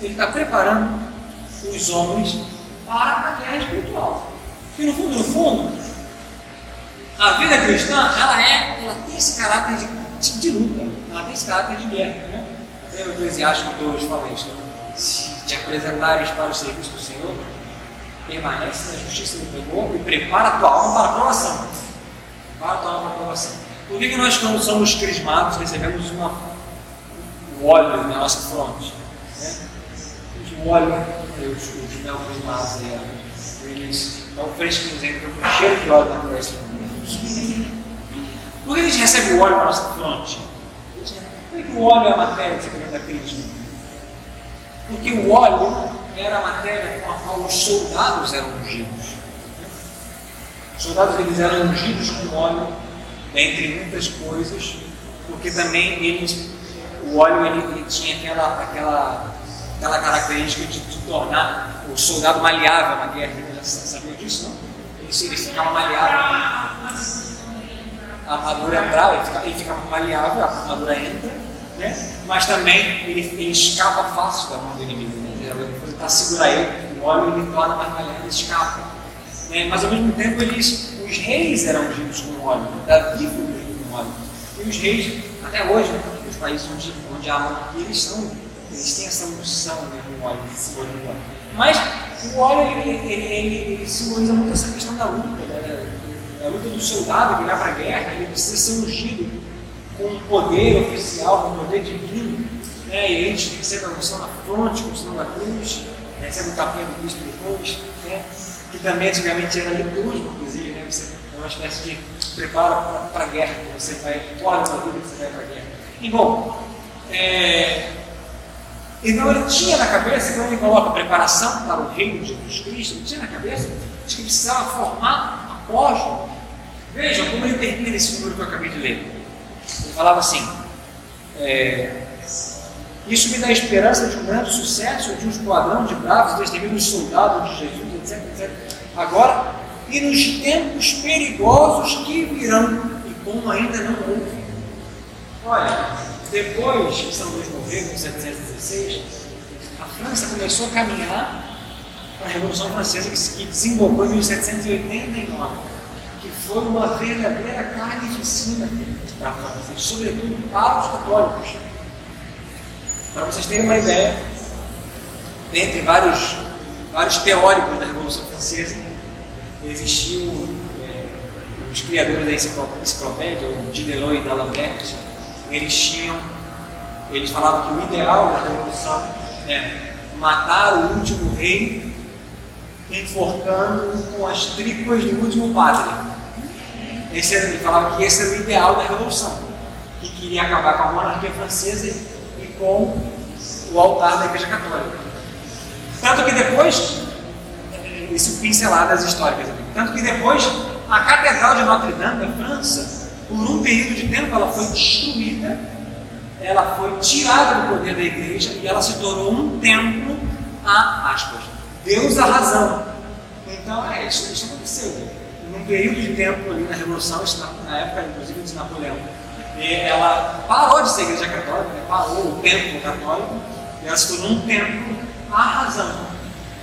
ele está preparando os homens para a guerra espiritual. E no fundo, no fundo, a vida cristã, ela é, ela tem esse caráter de, de, de luta, ela tem esse caráter de guerra. Né? Até o Eclesiástico 2 fala isso. Se te apresentares para o serviço do Senhor, permanece na justiça do Senhor e prepara a tua alma para a aprovação. Prepara a tua alma para a aprovação. Por que, que nós, quando somos crismados, recebemos uma, um óleo na nossa fronte? Né? O óleo, os, os neocrismados, eles estão fresquinhos, entram com cheiro de óleo na cabeça. Por que a gente recebe o óleo na nossa fronte? Por que o óleo é a matéria de da crisma? Porque o óleo era a matéria com a qual os soldados eram ungidos. Os soldados eles eram ungidos com óleo, entre muitas coisas, porque também eles, o óleo ele, ele tinha aquela, aquela, aquela característica de, tornar o soldado maleável na guerra. Já sabia disso, não? Ele, ele ficava maleável. A armadura entrava, ele ficava, ele maleável, a armadura entra, né? mas também ele, ele escapa fácil da mão do inimigo. Né? Para segurar ele, o óleo ele torna mais maleável, ele escapa. Né? Mas ao mesmo tempo eles, os reis eram ungidos com óleo, Davi foi ungido com óleo. E os reis, até hoje, né? os países onde, onde há monarquia, eles são eles têm essa unção né, com óleo, o óleo. Mas o óleo ele, ele, ele, ele, simboliza muito essa questão da luta, né? a luta do soldado que vai para a guerra, ele precisa ser ungido com um poder oficial, com um poder divino. Né? E a gente recebe a unção na fronte, com o sinal da cruz, recebe o tapinha do Cristo depois, né? que também antigamente era litúrgico, inclusive, né? Você é uma espécie de prepara para a guerra, que você vai, olha a vida que você vai para a guerra. E bom, é, então ele tinha na cabeça, quando ele coloca preparação para o reino de Jesus Cristo, ele tinha na cabeça de que precisava formar apóstolo. Vejam como ele termina esse número que eu acabei de ler. Ele falava assim: é, Isso me dá esperança de um grande sucesso, de um esquadrão de bravos, destemidos soldados de Jesus, etc, etc. Agora, e nos tempos perigosos que virão, e como ainda não houve. Olha, depois que São Luís morreu, em 1716, a França começou a caminhar para a Revolução Francesa, que desembocou em 1789, que foi uma verdadeira carnificina para a França, sobretudo para os católicos. Para vocês terem uma ideia, dentre vários, vários teóricos da Revolução Francesa, existiu é, os criadores da enciclopédia, o Diderot e D'Alembert, eles tinham, eles falavam que o ideal da revolução é matar o último rei enforcando com as tripas do último padre. Esse era, ele falava que esse era o ideal da revolução, que queria acabar com a monarquia francesa com o altar da Igreja Católica. Tanto que depois, isso pinceladas históricas, tanto que depois a Catedral de Notre Dame, na França, por um período de tempo ela foi destruída, ela foi tirada do poder da igreja e ela se tornou um templo a aspas. Deus a razão. Então é isso, isso aconteceu. Num período de tempo ali na Revolução, na época inclusive de Napoleão, ela parou de ser igreja católica, né? parou o templo católico, e ela se tornou um templo à razão.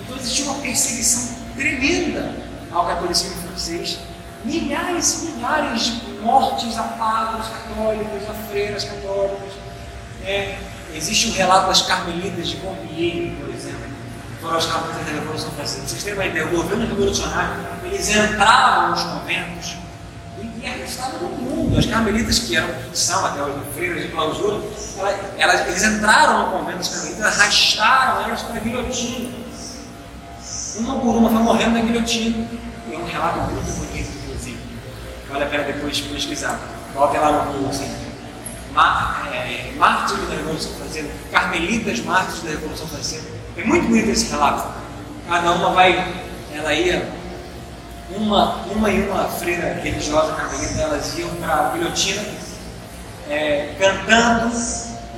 Então existia uma perseguição tremenda ao catolicismo francês milhares e milhares de mortes a padres católicos, a freiras católicas. É, existe um relato das carmelitas de Compiègne, por exemplo, foram as carmelitas da Revolução Francesa. Vocês têm uma ideia, o governo revolucionário, eles entravam nos conventos e, arrestavam todo mundo. As carmelitas, que eram, são até hoje freiras de clausura, elas, elas, eles entraram no convento das carmelitas, arrastaram elas para a guilhotina. Uma por uma foi morrendo na guilhotina. E é um relato muito bonito Vale a pena depois pesquisar. Coloque lá no Google assim. Mar, é, da Revolução Francesa, Carmelitas mártires da Revolução Francesa. É muito bonito esse relato. Cada uma vai, ela ia, uma, uma e uma freira religiosa carmelita, elas iam para a guilhotina é, cantando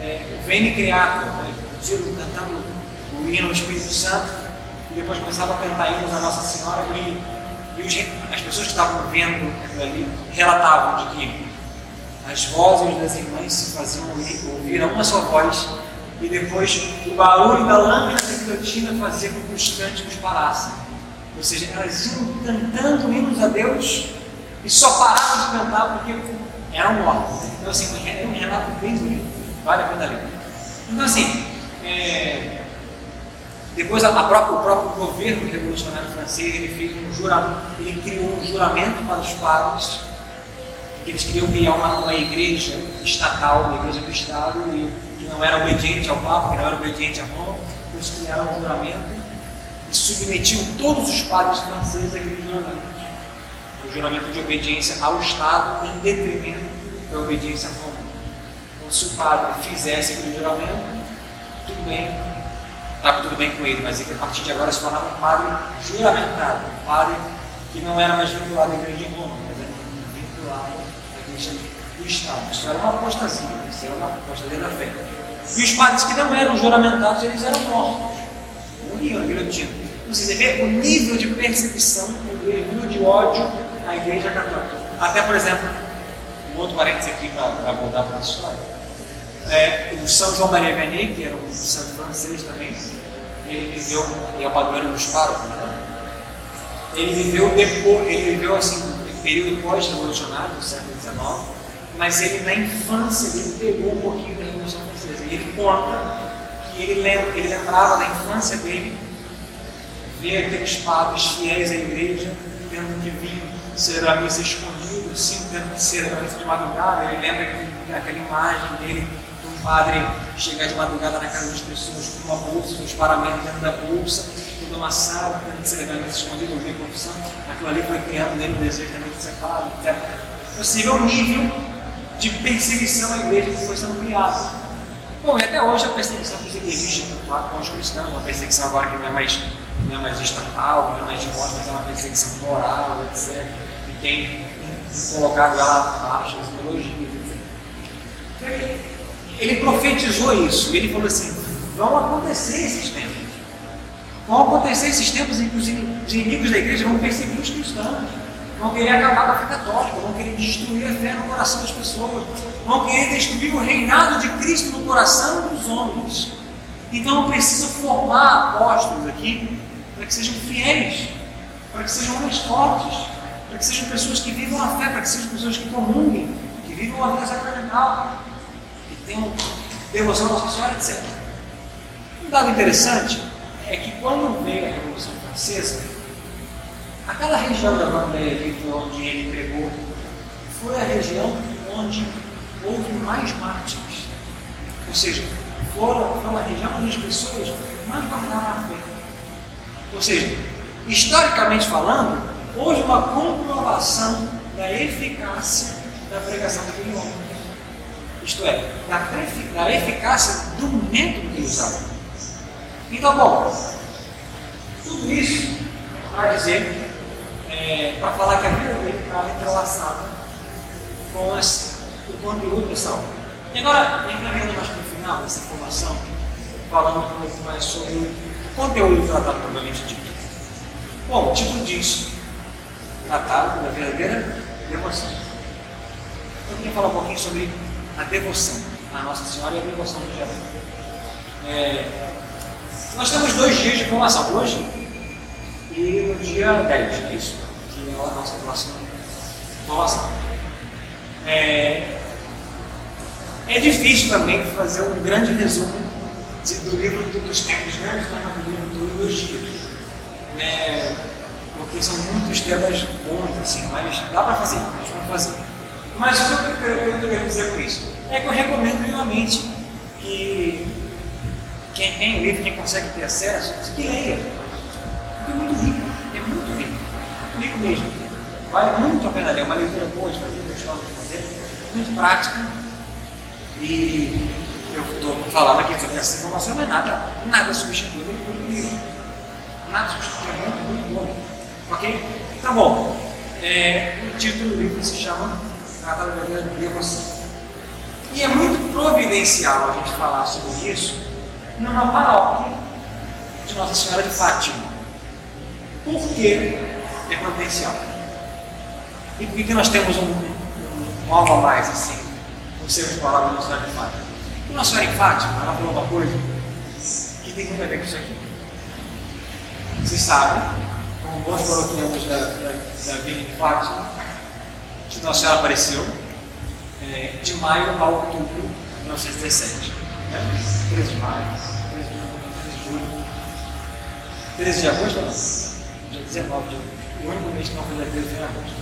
é, Veni Criato, né, cantando o hino ao Espírito Santo, e depois começava a cantar hinos a Nossa Senhora e e os, as pessoas que estavam vendo aquilo ali relatavam de que as vozes das irmãs se faziam ouvir a uma só voz e depois o barulho da lâmina da guilhotina fazia com que os cânticos parassem. Ou seja, elas iam cantando hinos a Deus e só paravam de cantar porque eram mortos. Então, assim, um relato bem bonito, vale a pena ler. Então, assim, é, depois, a, a própria, o próprio governo revolucionário francês ele fez um juramento, ele criou um juramento para os padres, eles queriam criar uma, uma igreja estatal, uma igreja do Estado, e que não era obediente ao Papa, que não era obediente a Roma. Eles criaram um juramento e submetiam todos os padres franceses àquele juramento. O juramento de obediência ao Estado em detrimento da obediência a Roma. Então, se o padre fizesse aquele juramento, tudo bem, estava tudo bem com ele, mas ele a partir de agora se tornava um padre juramentado, um padre que não era mais vinculado à igreja de Roma, mas era vinculado à igreja do Estado. Isso era uma apostasia, isso era uma apostasia da fé. E os padres que não eram juramentados, eles eram mortos, na guilhotina. Você vê o nível de perseguição, o nível de ódio à igreja católica. Até, por exemplo, um outro parênteses aqui para abordar para a história é, o São João Maria Vianney, que era um santo francês também, ele viveu, ele é o padroeiro dos párocos, né? ele viveu depois, ele viveu assim, um período pós-revolucionário, do século XIX, mas ele na infância ele pegou um pouquinho da Revolução Francesa. E ele conta ele, lembra, ele lembrava da infância dele, ver aqueles padres fiéis à igreja, tendo que vir ser a missa escondido, sim, tendo que ser a missa de madrugada. Ele lembra que, aquela imagem dele, de um padre chegar de madrugada na casa das pessoas com uma bolsa, com os paramentos dentro da bolsa, toda amassada, tendo que ser a missa escondida, ouvir confissão. Aquilo ali foi criando nele o desejo também de ser padre, etc. Possível nível de perseguição à igreja que foi sendo criado. Bom, até hoje a perseguição que existe com os cristãos, uma perseguição agora que não é mais, não é mais estatal, não é mais de morte, mas é uma perseguição moral, etc. E tem colocado ela abaixo, as ideologias, etc. Ele profetizou isso, ele falou assim: vão acontecer esses tempos. Vão acontecer esses tempos em que os inimigos da igreja vão perseguir os cristãos vão querer acabar com a fé católica, vão querer destruir a fé no coração das pessoas, vão querer destruir o reinado de Cristo no coração dos homens. Então eu preciso formar apóstolos aqui para que sejam fiéis, para que sejam homens fortes, para que sejam pessoas que vivam a fé, para que sejam pessoas que comunguem, que vivam a vida sacramental, que tenham devoção à Nossa Senhora, etc. Um dado interessante é que quando veio a Revolução Francesa, Aquela região da Bambeia onde ele pregou foi a região onde houve mais mártires. Ou seja, foi uma região onde as pessoas mais guardaram a fé. Ou seja, historicamente falando, houve uma comprovação da eficácia da pregação daquele homem. Isto é, da, da eficácia do método que usava. Então, bom, tudo isso para dizer é, para falar que a vida dele estava entrelaçada com as, o conteúdo dessa aula. E agora, encaminhando mais para o final dessa formação, falando um pouco mais sobre o conteúdo tratado propriamente dito. Bom, o título diz Tratado da verdadeira devoção. Eu queria falar um pouquinho sobre a devoção à Nossa Senhora e a devoção do geral. É, nós temos dois dias de formação, hoje e no dia 10, é isso? A nossa próxima formação. É, é difícil também fazer um grande resumo do livro dos tempos mas do livro dos dias. É, porque são muitos temas bons, assim, mas dá para fazer, gente vai fazer. Mas o que eu, quero dizer com isso? É que eu recomendo vivamente que quem tem livro, quem consegue ter acesso, que leia é muito rico, mesmo. Vale muito a pena ler, é uma leitura boa de fazer, de fazer, muito prática. E eu estou falando aqui sobre essa informação, não é nada, nada substitui o livro. Nada substitui, é muito, muito bom. Ok? Tá bom. É, o título do livro se chama Tratado da Verdadeira Devoção. E é muito providencial a gente falar sobre isso numa paróquia de Nossa Senhora de Fátima. Por que é potencial? E por que nós temos um, um, um algo a mais assim, por sermos palavras Nossa Senhora de Fátima? E Nossa Senhora de Fátima, ela falou uma coisa que tem muito a ver com isso aqui. Vocês sabem, como bons paroquianos da, da, da Vila de Fátima, que Nossa Senhora apareceu é, de maio a outubro de 1917. Né? 13 de maio, 13 de julho, 13 de agosto, não? dia 19 de agosto. O único mês que não foi dia 13 foi agosto.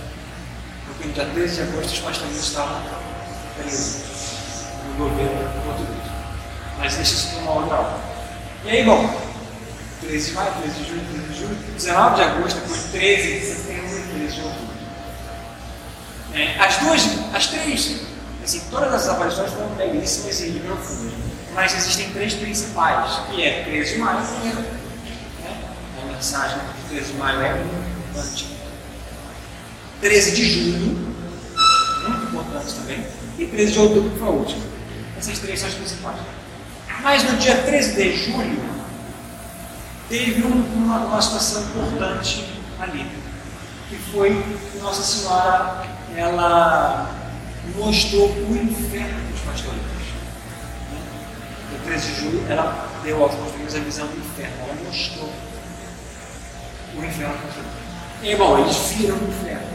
Porque dia 13 de agosto os pastores estavam presos no governo português. Mas deixa isso para uma outra hora. E aí, bom, 13 de maio, 13 de julho, 13 de julho, 19 de agosto, depois 13 de setembro e 13 de outubro. É, as duas, as três, assim, todas as aparições foram belíssimas e profundas. Mas existem três principais, que é 13 de maio, né? a mensagem 13 de maio é importante. 13 de junho, muito importante também. E 13 de outubro, foi a última. Essas três são as principais. Mas no dia 13 de julho, teve um, uma, uma situação importante ali. Que foi que Nossa Senhora, ela mostrou o inferno dos pastores. No 13 de julho, ela deu aos pastores a visão do inferno. Ela mostrou o inferno E bom, eles viram o inferno.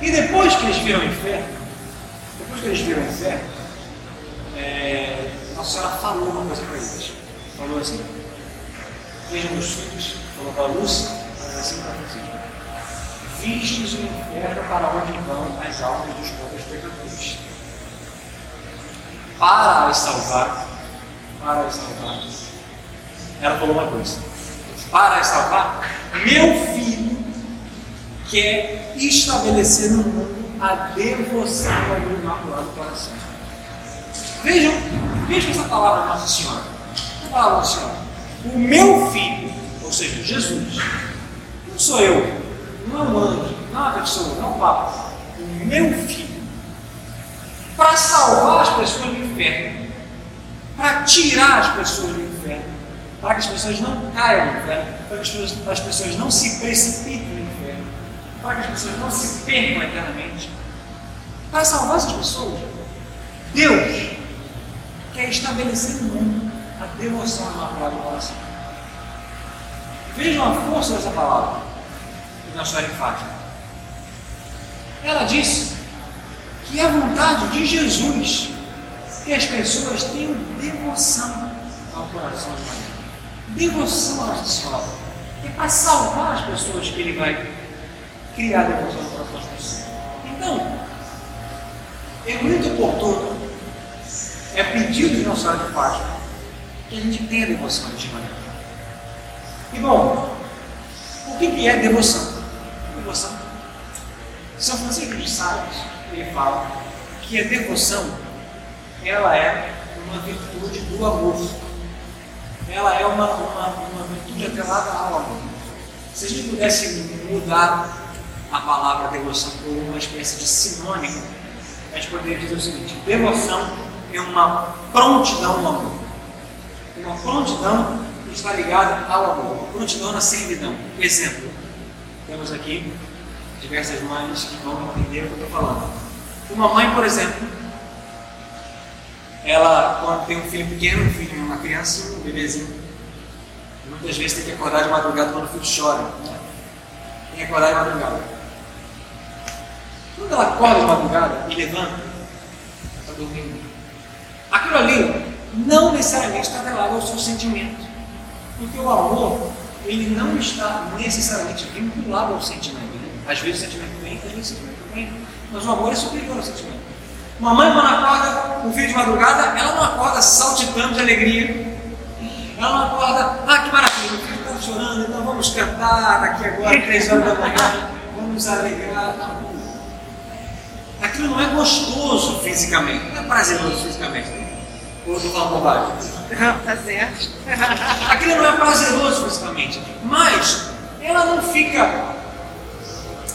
E depois que eles viram o inferno, depois que eles viram o inferno, é, Nossa Senhora falou uma coisa para eles. falou assim: Vejam meus filhos, falou para a Lúcia, falou assim para Francisco: Vistes o inferno para onde vão as almas dos pobres pecadores. Para as salvar, para as salvar, ela falou uma coisa: Para as salvar, meu filho quer estabelecer no mundo a devoção ao Imaculado Coração. Vejam, vejam essa palavra Nossa Senhora. Que palavra Nossa Senhora? O meu filho, ou seja, Jesus, não sou eu, não é um anjo, não é uma pessoa, não é um papa. O meu filho, para salvar as pessoas do inferno, para tirar as pessoas do inferno, para que as pessoas não caiam no inferno, para que as pessoas, as pessoas não se precipitem para que as pessoas não se percam eternamente. Para salvar essas pessoas, Deus quer estabelecer no mundo a devoção Imaculada do Coração. Vejam a força dessa palavra na história de Fátima. Ela disse que é a vontade de Jesus que as pessoas tenham devoção ao coração de Maria. Devoção à Nossa Senhora. É para salvar as pessoas que ele vai criar devoção no coração das pessoas. Então, é muito oportuno, é pedido de Nossa de Fátima, que a gente tenha devoção de Maria. E bom, o que é devoção? Devoção. São Francisco de Sales, ele fala que a devoção, ela é uma virtude do amor. Ela é uma, uma, uma virtude atrelada ao amor. Se a gente pudesse mudar a palavra devoção por uma espécie de sinônimo, a gente poderia dizer o seguinte: devoção é uma prontidão ao amor. Uma prontidão está ligada ao amor, prontidão na servidão. Exemplo: temos aqui diversas mães que vão entender o que eu estou falando. Uma mãe, por exemplo, ela, quando tem um filho pequeno, um filho, uma criança, um bebezinho, muitas vezes tem que acordar de madrugada quando o filho chora. Né? Tem que acordar de madrugada. Quando ela acorda de madrugada e levanta, está dormindo. Aquilo ali não necessariamente está atrelado ao seu sentimento. Porque o amor, ele não está necessariamente vinculado ao sentimento. Às vezes o sentimento vem, às vezes o sentimento vem. Mas o amor é superior ao sentimento. Uma mãe, quando acorda um filho de madrugada, ela não acorda saltitando de alegria. Ela não acorda, ah, que maravilha, o filho está chorando, então vamos cantar aqui agora, três horas da manhã, vamos alegrar. Aquilo não é gostoso fisicamente, não é prazeroso fisicamente. Ou estou falando bobagem? Não, tá certo. Aquilo não é prazeroso fisicamente, mas ela não fica.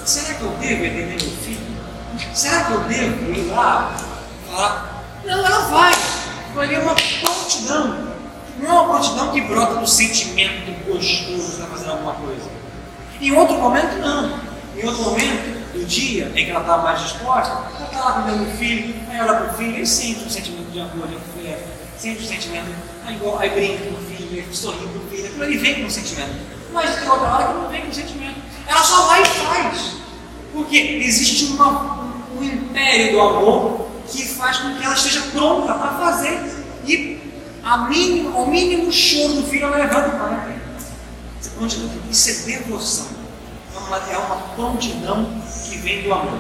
Será que eu devo atender meu filho? Será que eu devo ir lá falar? Não, ela vai. Ali é uma prontidão. Não é uma prontidão que brota do sentimento gostoso de estar fazendo alguma coisa. Em outro momento, não. Em outro momento do dia em que ela está mais disposta, ela está lá cuidando do filho, aí olha para o filho e sente um sentimento de amor, de afeto, sente um sentimento, aí, aí brinca com o filho, sorri com o filho, aquilo ali vem com um sentimento. Mas tem outra hora que não vem com sentimento. Ela só vai e faz. Porque existe uma, um, um império do amor que faz com que ela esteja pronta para fazer. E a mínimo, ao mínimo choro do filho ela levanta para ela. Isso é devoção. É uma, é uma prontidão vem do amor.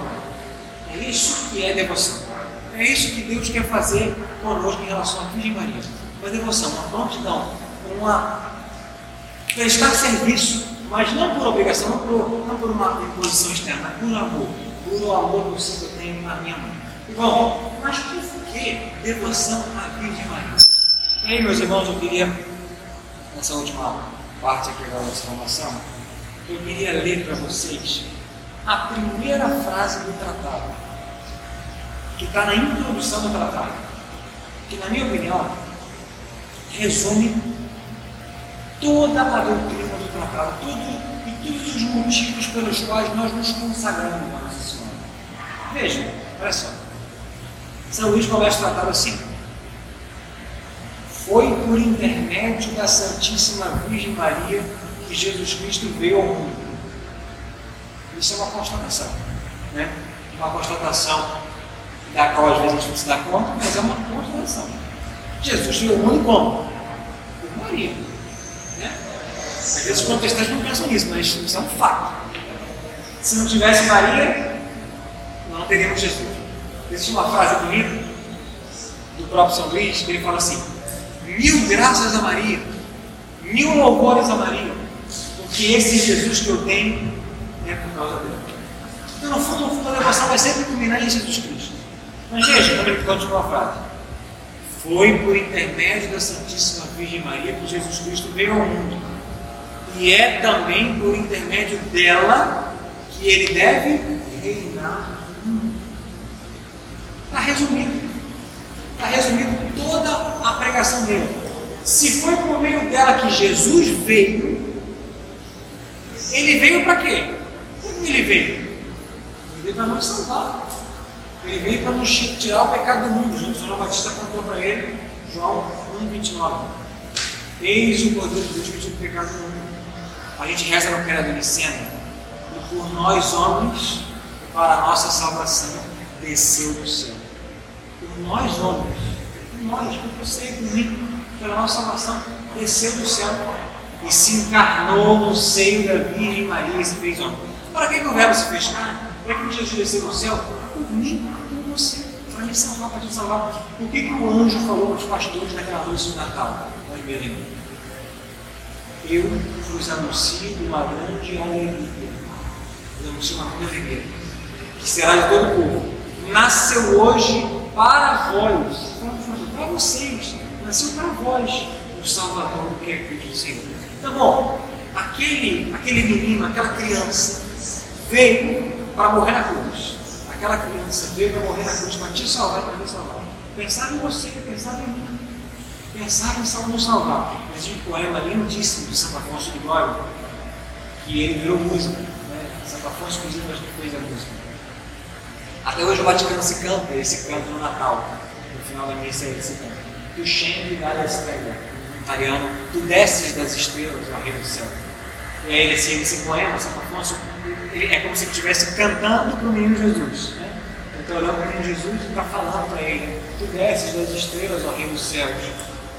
É isso que é devoção. É isso que Deus quer fazer conosco em relação à Virgem Maria. Uma devoção, uma prontidão, uma prestar serviço, mas não por obrigação, não por, não por uma imposição externa, por amor, por amor que eu tenho à minha mãe. Bom, mas por que devoção à Virgem Maria? E aí, meus irmãos, eu queria, nessa última parte aqui da nossa formação, eu queria ler para vocês a primeira frase do tratado, que está na introdução do tratado, que, na minha opinião, resume toda a doutrina do tratado, tudo, e todos os motivos pelos quais nós nos consagramos a Nossa Senhora. Vejam, olha só. São Luís começa o tratado assim. Foi por intermédio da Santíssima Virgem Maria que Jesus Cristo veio ao mundo. Isso é uma constatação. Né? Uma constatação da qual às vezes a gente não se dá conta, mas é uma constatação. Jesus veio ao mundo como? Por Maria. Né? Às vezes os protestantes não pensam nisso, mas isso é um fato. Se não tivesse Maria, não teríamos Jesus. Existe uma frase bonita do próprio São Luís que ele fala assim: mil graças a Maria, mil louvores a Maria, porque esse Jesus que eu tenho é por causa dele. Então, no fundo, no fundo, a devoção vai sempre culminar em Jesus Cristo. Mas veja, como ele continua a frase. Foi por intermédio da Santíssima Virgem Maria que Jesus Cristo veio ao mundo. E é também por intermédio dela que ele deve reinar no mundo. Está resumido. Está toda a pregação dele. Se foi por meio dela que Jesus veio, ele veio para quê? Ele veio? Ele veio para nos salvar. Ele veio para nos tirar o pecado do mundo. João Batista contou para ele, João 1,29. Eis o Cordeiro de Deus que o pecado do mundo. A gente reza no Criador de Cena. E por nós, homens, para a nossa salvação, desceu do céu. Por nós, homens, por nós, por você e por mim, pela nossa salvação, desceu do céu e se encarnou no seio da Virgem Maria e se fez homem. Para que, que o verbo se fez carne? Para que Jesus desceu do céu? Por mim, por você, para me salvar, para te salvar. Por que, que o anjo falou para os pastores naquela noite de Natal, em Belém? Eu vos anuncio uma grande alegria. Eu anuncio uma grande alegria, que será de todo o povo. Nasceu hoje para vós, para vocês, nasceu para vós o Salvador que é Cristo Senhor. Então, bom, aquele, aquele menino, aquela criança, veio para morrer na cruz. Aquela criança veio para morrer na cruz, para te salvar para me salvar. Pensava em você, pensava em mim. Pensava em nos salvar. Existe um poema lindíssimo de Santo Afonso de Glória, que ele virou música. Né? Santo Afonso, fez a música. Até hoje o Vaticano se canta esse canto no Natal. No final da missa ele se canta. Tu scendi dalla stella, italiano, tu desces das estrelas ao reino do céu. E aí esse, esse poema, Santo Afonso, ele, é como se ele estivesse cantando para o menino Jesus. Né? Então olhando para o menino Jesus e está falando para ele, tu desces das estrelas ao reino dos céus.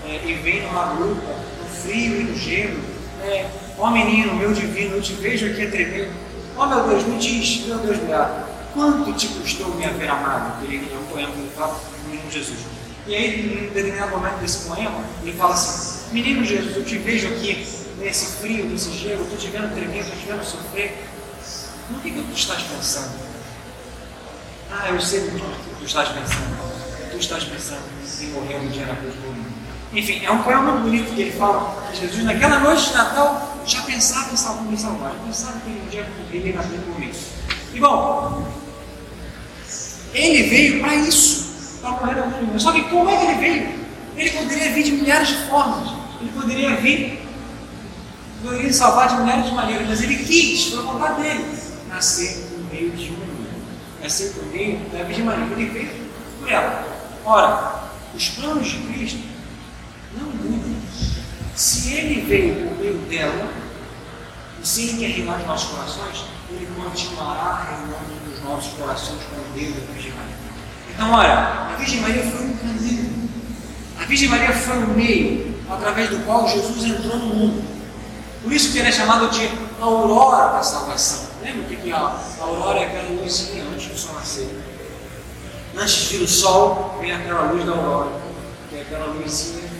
É, e vem numa gruta, no frio e no gelo. É, Ó menino, meu divino, eu te vejo aqui a tremer. Ó meu Deus, me diz, meu Deus beato, quanto te custou me haver amado? Ele é um poema que ele fala do menino Jesus. E aí, em determinado momento desse poema, ele fala assim: Menino Jesus, eu te vejo aqui nesse frio, nesse gelo, estou te vendo tremer, estou te vendo sofrer. No que, que tu estás pensando? Ah, eu sei do que tu estás pensando. Tu estás pensando em morrer um dia na cruz por mim. Enfim, é um poema bonito que ele fala que Jesus, naquela noite de Natal, já pensava em salvar, me salvar, já pensava que ele um dia morreria na cruz por mim. E bom, ele veio para isso, para morrer na cruz. Só que como é que ele veio? Ele poderia vir de milhares de formas. Ele poderia vir, poderia salvar de milhares de maneiras, mas ele quis, foi a vontade dele, nascer no meio de um nascer por meio da Virgem Maria. Ele veio por ela. Ora, os planos de Cristo não mudam. Se ele veio por meio dela, e se ele quer reinar nos nossos corações, ele continuará reinando nos nossos corações como Deus da Virgem Maria. Então, olha, a Virgem Maria foi um caminho. A Virgem Maria foi um meio através do qual Jesus entrou no mundo. Por isso que ele é chamado de aurora da salvação. Lembra o que é a aurora? É aquela luzinha antes do sol nascer. Antes de vir o sol, vem aquela luz da aurora, que é aquela luzinha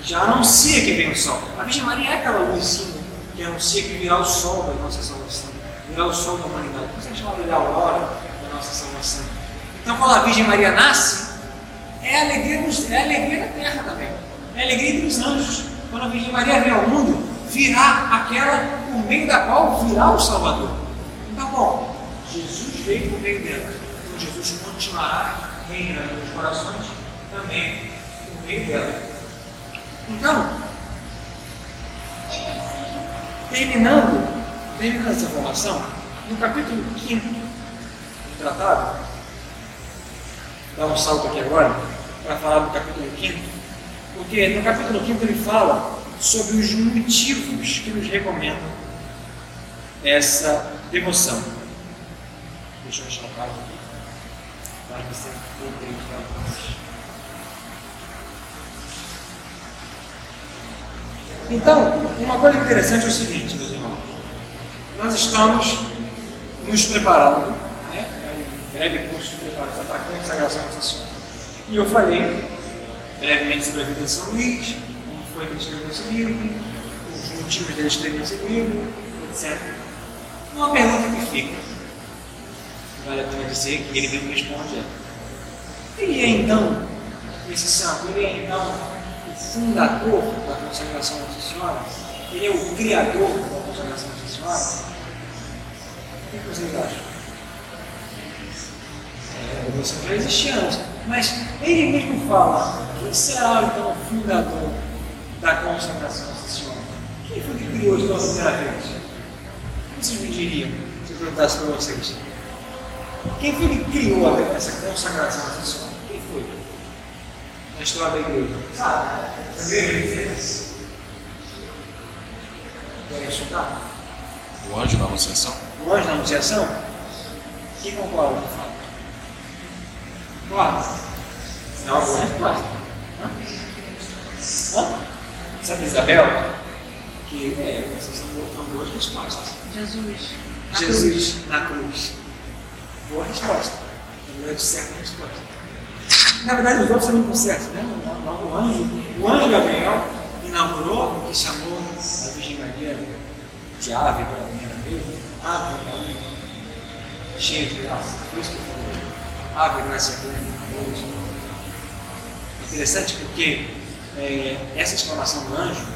que já anuncia que vem o sol. A Virgem Maria é aquela luzinha que anuncia que virá o sol da nossa salvação, virá o sol da humanidade. Por isso é chamada de aurora da nossa salvação. Então, quando a Virgem Maria nasce, é a alegria, é a alegria da terra também, é a alegria dos anjos. Quando a Virgem Maria vem ao mundo, virá aquela por meio da qual virá o Salvador. Então, bom, Jesus veio por meio dela. Então, Jesus continuará reinando nos corações também por meio dela. Então, terminando, terminando essa formação, no capítulo 5 do tratado, dar um salto aqui agora, para falar do capítulo 5, porque no capítulo 5 ele fala sobre os motivos que nos recomendam essa devoção. Deixa eu achar o caso aqui, para que você entenda Então, uma coisa interessante é o seguinte, meus irmãos. Nós estamos nos preparando, né? É um breve curso de preparação para a consagração Senhora. E eu falei brevemente sobre a vida de São Luís, como foi que ele escreveu esse livro, os motivos dele escrever esse livro, etc. Uma pergunta que fica, vale a pena dizer que ele mesmo responde é, ele é então, esse santo, ele é então o fundador da consagração Nossa Senhora? Ele é o criador da consagração Nossa Senhora? O que vocês acham? É, devoção já existia antes, mas ele mesmo fala, quem será então o fundador da consagração Senhora? Quem foi que criou isso pela primeira vez? O que vocês me diriam se eu perguntasse para vocês? Quem foi que criou essa consagração Senhora? Quem foi? Na história da igreja. Sabe? Fez. Querem chutar? O anjo da anunciação? O anjo da anunciação? Quem concorda com o fato? Concorda? É resposta. Hã? Sabe Isabel? Que é, vocês estão colocando duas respostas. Jesus. Jesus na cruz. Boa resposta. Na verdade, certa resposta. Na verdade, os outros também estão certos, né? O anjo, o anjo Gabriel inaugurou o que chamou a Virgem Maria de ave pela primeira vez, ave Maria, cheia de graça. Por isso que eu falei, ave graça plena, Deus. Interessante porque é, essa exclamação do anjo,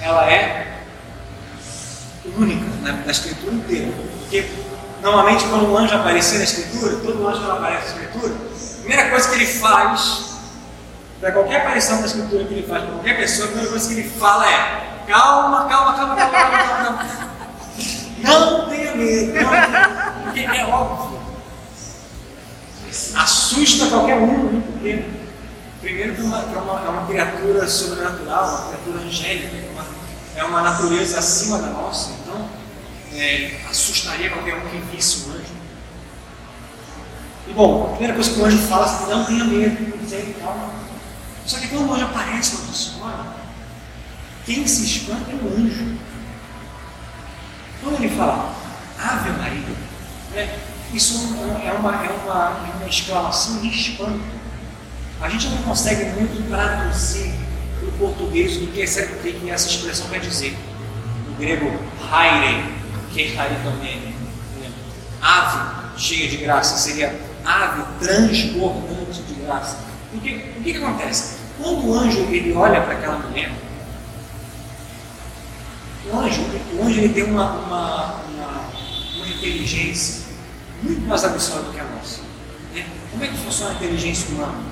ela é única na, na escritura inteira. Porque normalmente quando um anjo aparecer na escritura, todo anjo que aparece na escritura, a primeira coisa que ele faz, para qualquer aparição da escritura que ele faz para qualquer pessoa, a primeira coisa que ele fala é calma, calma, calma, calma, calma, calma, calma. Não tenha medo, não tenha medo. Porque é óbvio. Assusta qualquer um, né? porque primeiro que é uma, é uma, é criatura sobrenatural, uma criatura angélica, é uma, é uma natureza acima da nossa, então é, assustaria qualquer um que visse um anjo. E bom, a primeira coisa que o anjo fala é assim, não tenha medo, não tenha calma. Só que quando o anjo aparece na senhora, quem se espanta é o anjo. Quando ele fala Ave Maria, né, isso é uma, é, uma, é uma exclamação de espanto. A gente não consegue muito traduzir o português o que, essa, o que essa expressão quer dizer. No grego, haire, que haritomene. Ave cheia de graça seria ave transbordante de graça. Porque, o que, que acontece? Quando o anjo ele olha para aquela mulher, o anjo, o anjo ele tem uma, uma, uma, uma inteligência muito mais aguçada do que a nossa. Né? Como é que funciona a inteligência humana?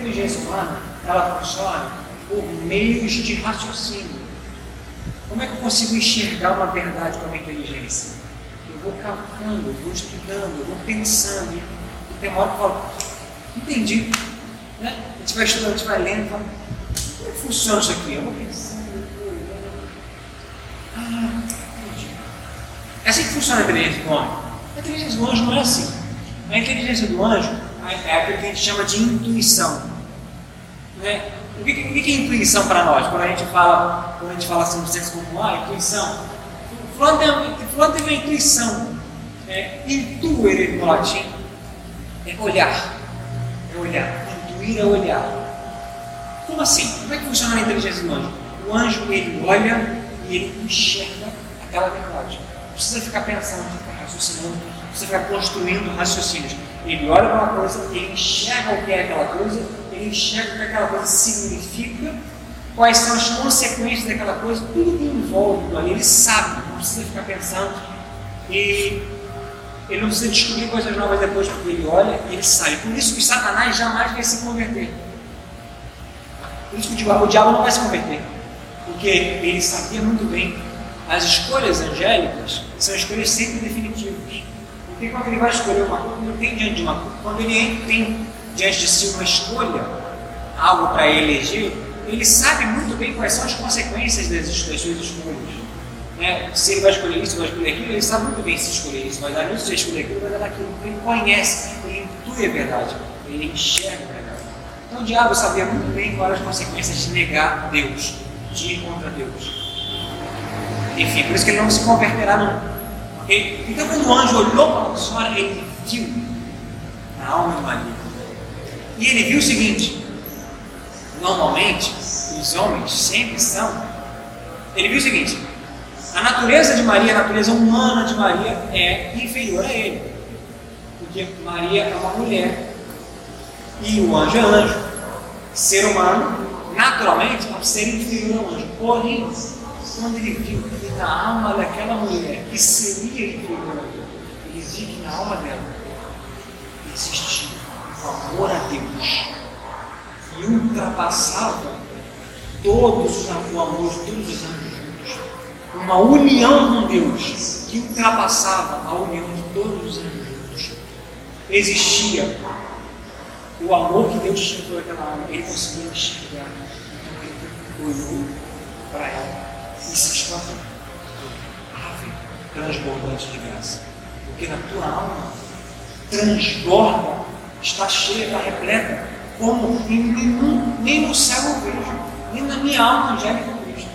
Inteligência humana ela funciona por meios de raciocínio. Como é que eu consigo enxergar uma verdade com a minha inteligência? Eu vou calculando, eu vou estudando, eu vou pensando. E tem uma hora que eu falo, entendi. Né? A gente vai estudando, a gente vai lendo, fala, como é que funciona isso aqui? Eu vou pensando. Ah, entendi. É assim que funciona a inteligência do homem. A inteligência do anjo não é assim. A inteligência do anjo é aquilo que a gente chama de intuição. Né? O que, o que é intuição para nós? Quando a gente fala, quando a gente fala assim no senso popular, intuição. Fulano tem, tem uma intuição. É, intuere no latim é olhar. É olhar. Intuir é olhar. Como assim? Como é que funciona a inteligência do anjo? O anjo ele olha e ele enxerga aquela verdade. Não precisa ficar pensando, ficar raciocinando, precisa ficar construindo raciocínios. Ele olha para uma coisa, ele enxerga o que é aquela coisa, ele enxerga o que aquela coisa significa, quais são as consequências daquela coisa, tudo que envolve ali, ele sabe, não precisa ficar pensando. E ele não precisa descobrir coisas novas depois, porque ele olha e ele sabe. Por isso que Satanás jamais vai se converter. Por isso que o diabo, o diabo não vai se converter. Porque ele sabia muito bem as escolhas angélicas são escolhas sempre definitivas. Porque quando ele vai escolher uma coisa, ele tem diante de uma coisa. Quando ele tem diante de si uma escolha, algo para eleger, ele sabe muito bem quais são as consequências das, suas escolhas. Né? Se ele vai escolher isso, vai escolher aquilo, ele sabe muito bem se escolher isso, vai dar isso, se escolher aquilo, vai dar aquilo. Ele conhece, ele intui a verdade, ele enxerga a verdade. Então o diabo sabia muito bem quais as consequências de negar Deus. de ir contra Deus. Enfim, por isso que ele não se converterá nunca. Então, quando o anjo olhou para a senhora, ele viu a alma de Maria. E ele viu o seguinte: normalmente, os homens sempre são. Ele viu o seguinte: a natureza de Maria, a natureza humana de Maria é inferior a ele. Porque Maria é uma mulher e o anjo é anjo. Ser humano, naturalmente, é um ser inferior ao anjo. Porém, quando ele viu que na alma daquela mulher, que seria inferior a ele, ele viu que na alma dela existia amor a Deus e ultrapassava todos o amor de todos os anjos juntos. Uma união com Deus que ultrapassava a união de todos os anjos juntos. Existia o amor que Deus tinha por aquela alma, ele conseguia enxergar. Então ele olhou para ela e se escapou. Ave transbordante de graça. Porque na tua alma transborda, está cheia, está repleta, como nenhum, nem no céu eu vejo, nem na minha alma angélica eu vejo.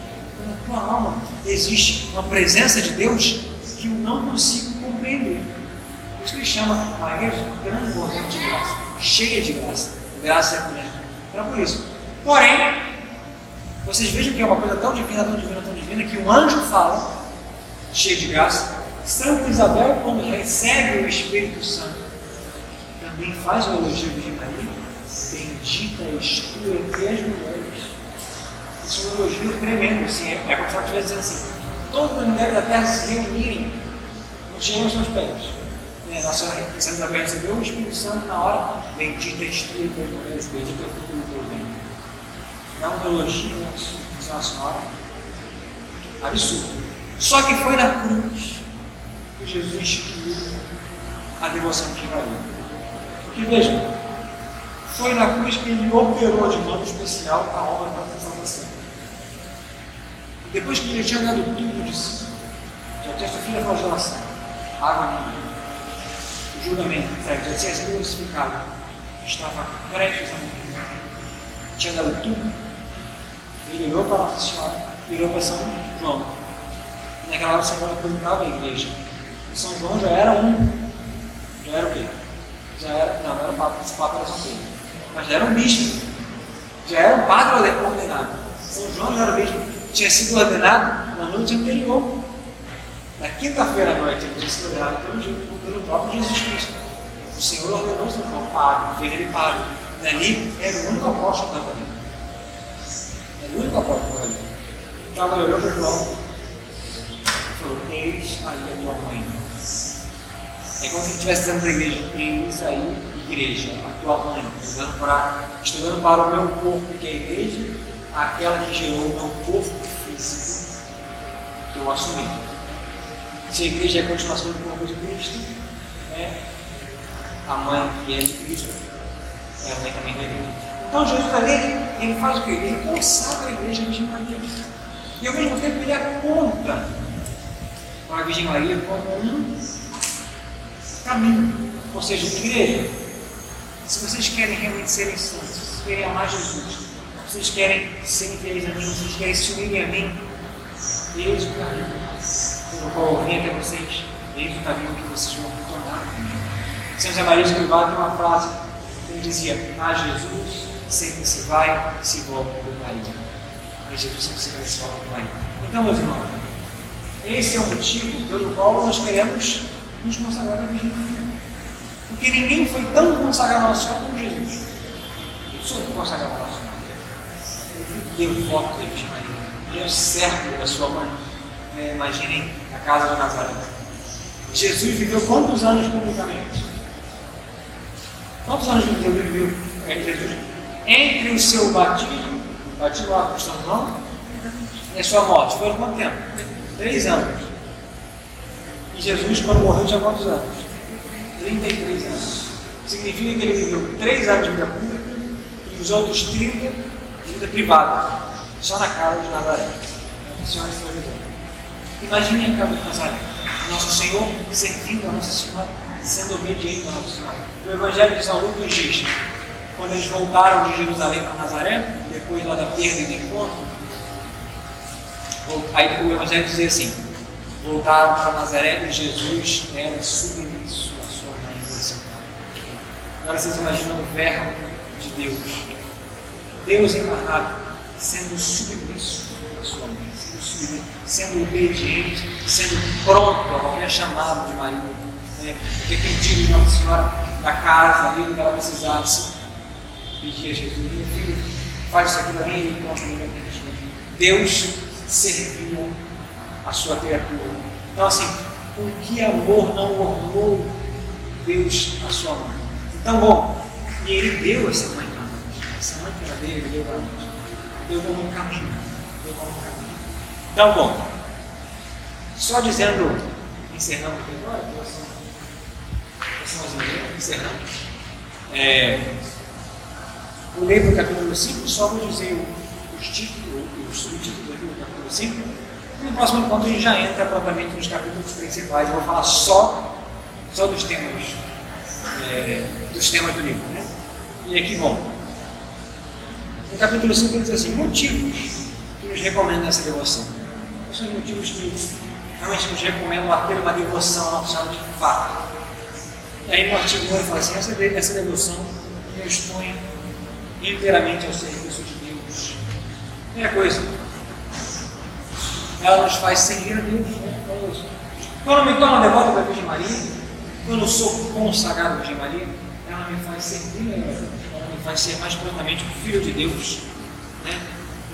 Na tua alma existe uma presença de Deus que eu não consigo compreender. Por isso que ele chama Maria transbordante de graça, cheia de graça. Graça é mulher. Então por isso. Porém, vocês vejam que é uma coisa tão divina, tão divina, tão divina, que um anjo fala, cheio de graça. Santa Isabel, quando recebe o Espírito Santo, também faz o elogio de Maria. Bendita és tu entre as mulheres. Isso é um elogio tremendo, assim, é, é como se ela estivesse dizendo assim: todas as mulheres da terra se reunirem no chão seus pés. É, Nossa Santa Isabel recebeu o Espírito Santo na hora, bendita és tu entre as mulheres, bendita é o fruto do teu ventre. É um elogio Nossa Senhora absurdo. Só que foi na cruz que Jesus instituiu a devoção de Maria. Porque veja, foi na cruz que ele operou de modo especial a obra da salvação. E depois que ele tinha dado tudo de si, já tinha sofrido a flagelação, água no o julgamento, já tinha sido crucificado, estava prestes a morrer, tinha dado tudo, ele olhou para Nossa Senhora, virou para São João. E naquela hora São João apresentava a igreja. E São João já era um, já era o quê? Já era, não, era esse Papa era São Pedro. Mas já era um bispo. Já era um padre ordenado. São João já era bispo. Tinha sido ordenado na noite anterior. Na quinta-feira à noite, ele tinha sido ordenado pelo, pelo próprio Jesus Cristo. O Senhor ordenou São João padre, fez ele padre. Dali era o único apóstolo da família. Era o único apóstolo da família. Então ela olhou para João e falou: Eis aí a tua mãe. É como se ele estivesse dizendo para a igreja: Eis aí, igreja, a tua mãe, estudando para, estudando para o meu corpo, que é a igreja, aquela que gerou o meu corpo físico, que eu assumi. Se a igreja é a continuação do corpo de Cristo, né? a mãe que é de Cristo é a mãe também da igreja. Então Jesus ali, ele faz o quê? Ele consagra a igreja de Maria. E ao mesmo tempo ele aponta para a Virgem Maria como um caminho. Ou seja, igreja, se vocês querem realmente serem santos, se vocês querem amar Jesus, se vocês querem serem fiéis a mim, se vocês querem se unirem a mim, eis o caminho pelo qual eu vim até vocês, eis o caminho que vocês vão tornar. São José Maria Escrivá tem uma frase que ele dizia: A Jesus sempre se vai, se volta por Maria. A Jesus sempre se vai, se volta por Maria. Então, meus irmãos, esse é o motivo pelo qual nós queremos nos consagrar a Virgem Maria. Porque ninguém foi tão consagrado a Nossa Senhora como Jesus. Eu sou consagrado a Nossa Senhora. Ele deu voto da Virgem Maria. Ele é o certo da sua mãe. É, imaginem a casa de Nazaré. Jesus viveu quantos anos publicamente? Quantos anos viveu, viveu é, Jesus? Entre o seu batismo, batismo lá com São João, e a sua morte, foram quanto tempo? Três anos. E Jesus, quando morreu, tinha quantos anos? 33 anos. Significa que ele viveu 3 anos de vida pública e os outros 30 de vida privada, só na casa de Nazaré. Senhora de São Imagine a casa de Nazaré. Nosso Senhor servindo a Nossa Senhora, sendo obediente a Nossa Senhora. O Evangelho de São Lucas diz: quando eles voltaram de Jerusalém para Nazaré, depois lá da perda e do encontro, Aí o Evangelho dizia assim: voltaram para Nazaré e Jesus era submisso à sua mãe. Agora vocês imaginam o verbo de Deus, Deus encarnado, sendo submisso à sua mãe, sendo, submisso, sendo obediente, sendo pronto a qualquer chamado de marido, né? porque pedido de Nossa Senhora da casa, ali que ela precisasse, pedir a Jesus, meu filho, faz isso aqui para mim e pronto, Deus serviu a sua criatura. Então, assim, com que amor não ornou Deus a sua mãe? Então, bom, e ele deu essa mãe para nós. Essa mãe que era dele, ele deu para nós. Deu como um caminho. Deu como um caminho. Então, bom, só dizendo, encerrando aqui agora, encerrando. É, o livro capítulo 5, só vou dizer os títulos, os subtítulos do capítulo 5. No próximo encontro a gente já entra propriamente nos capítulos principais. Eu vou falar só, só dos temas, é, dos temas do livro. Né? E aqui, bom, no capítulo 5 ele diz assim, motivos que nos recomendam essa devoção. Quais são os motivos que realmente nos recomendam a ter uma devoção a Nossa de fato? E aí no artigo 1 ele fala assim, essa, essa devoção nos expõe inteiramente ao serviço de Deus. Primeira coisa, ela nos faz seguir. Né? Quando me torno devoto da Virgem Maria, quando sou consagrado à Virgem Maria, ela me faz servir ela me faz ser mais prontamente filho de Deus. Né?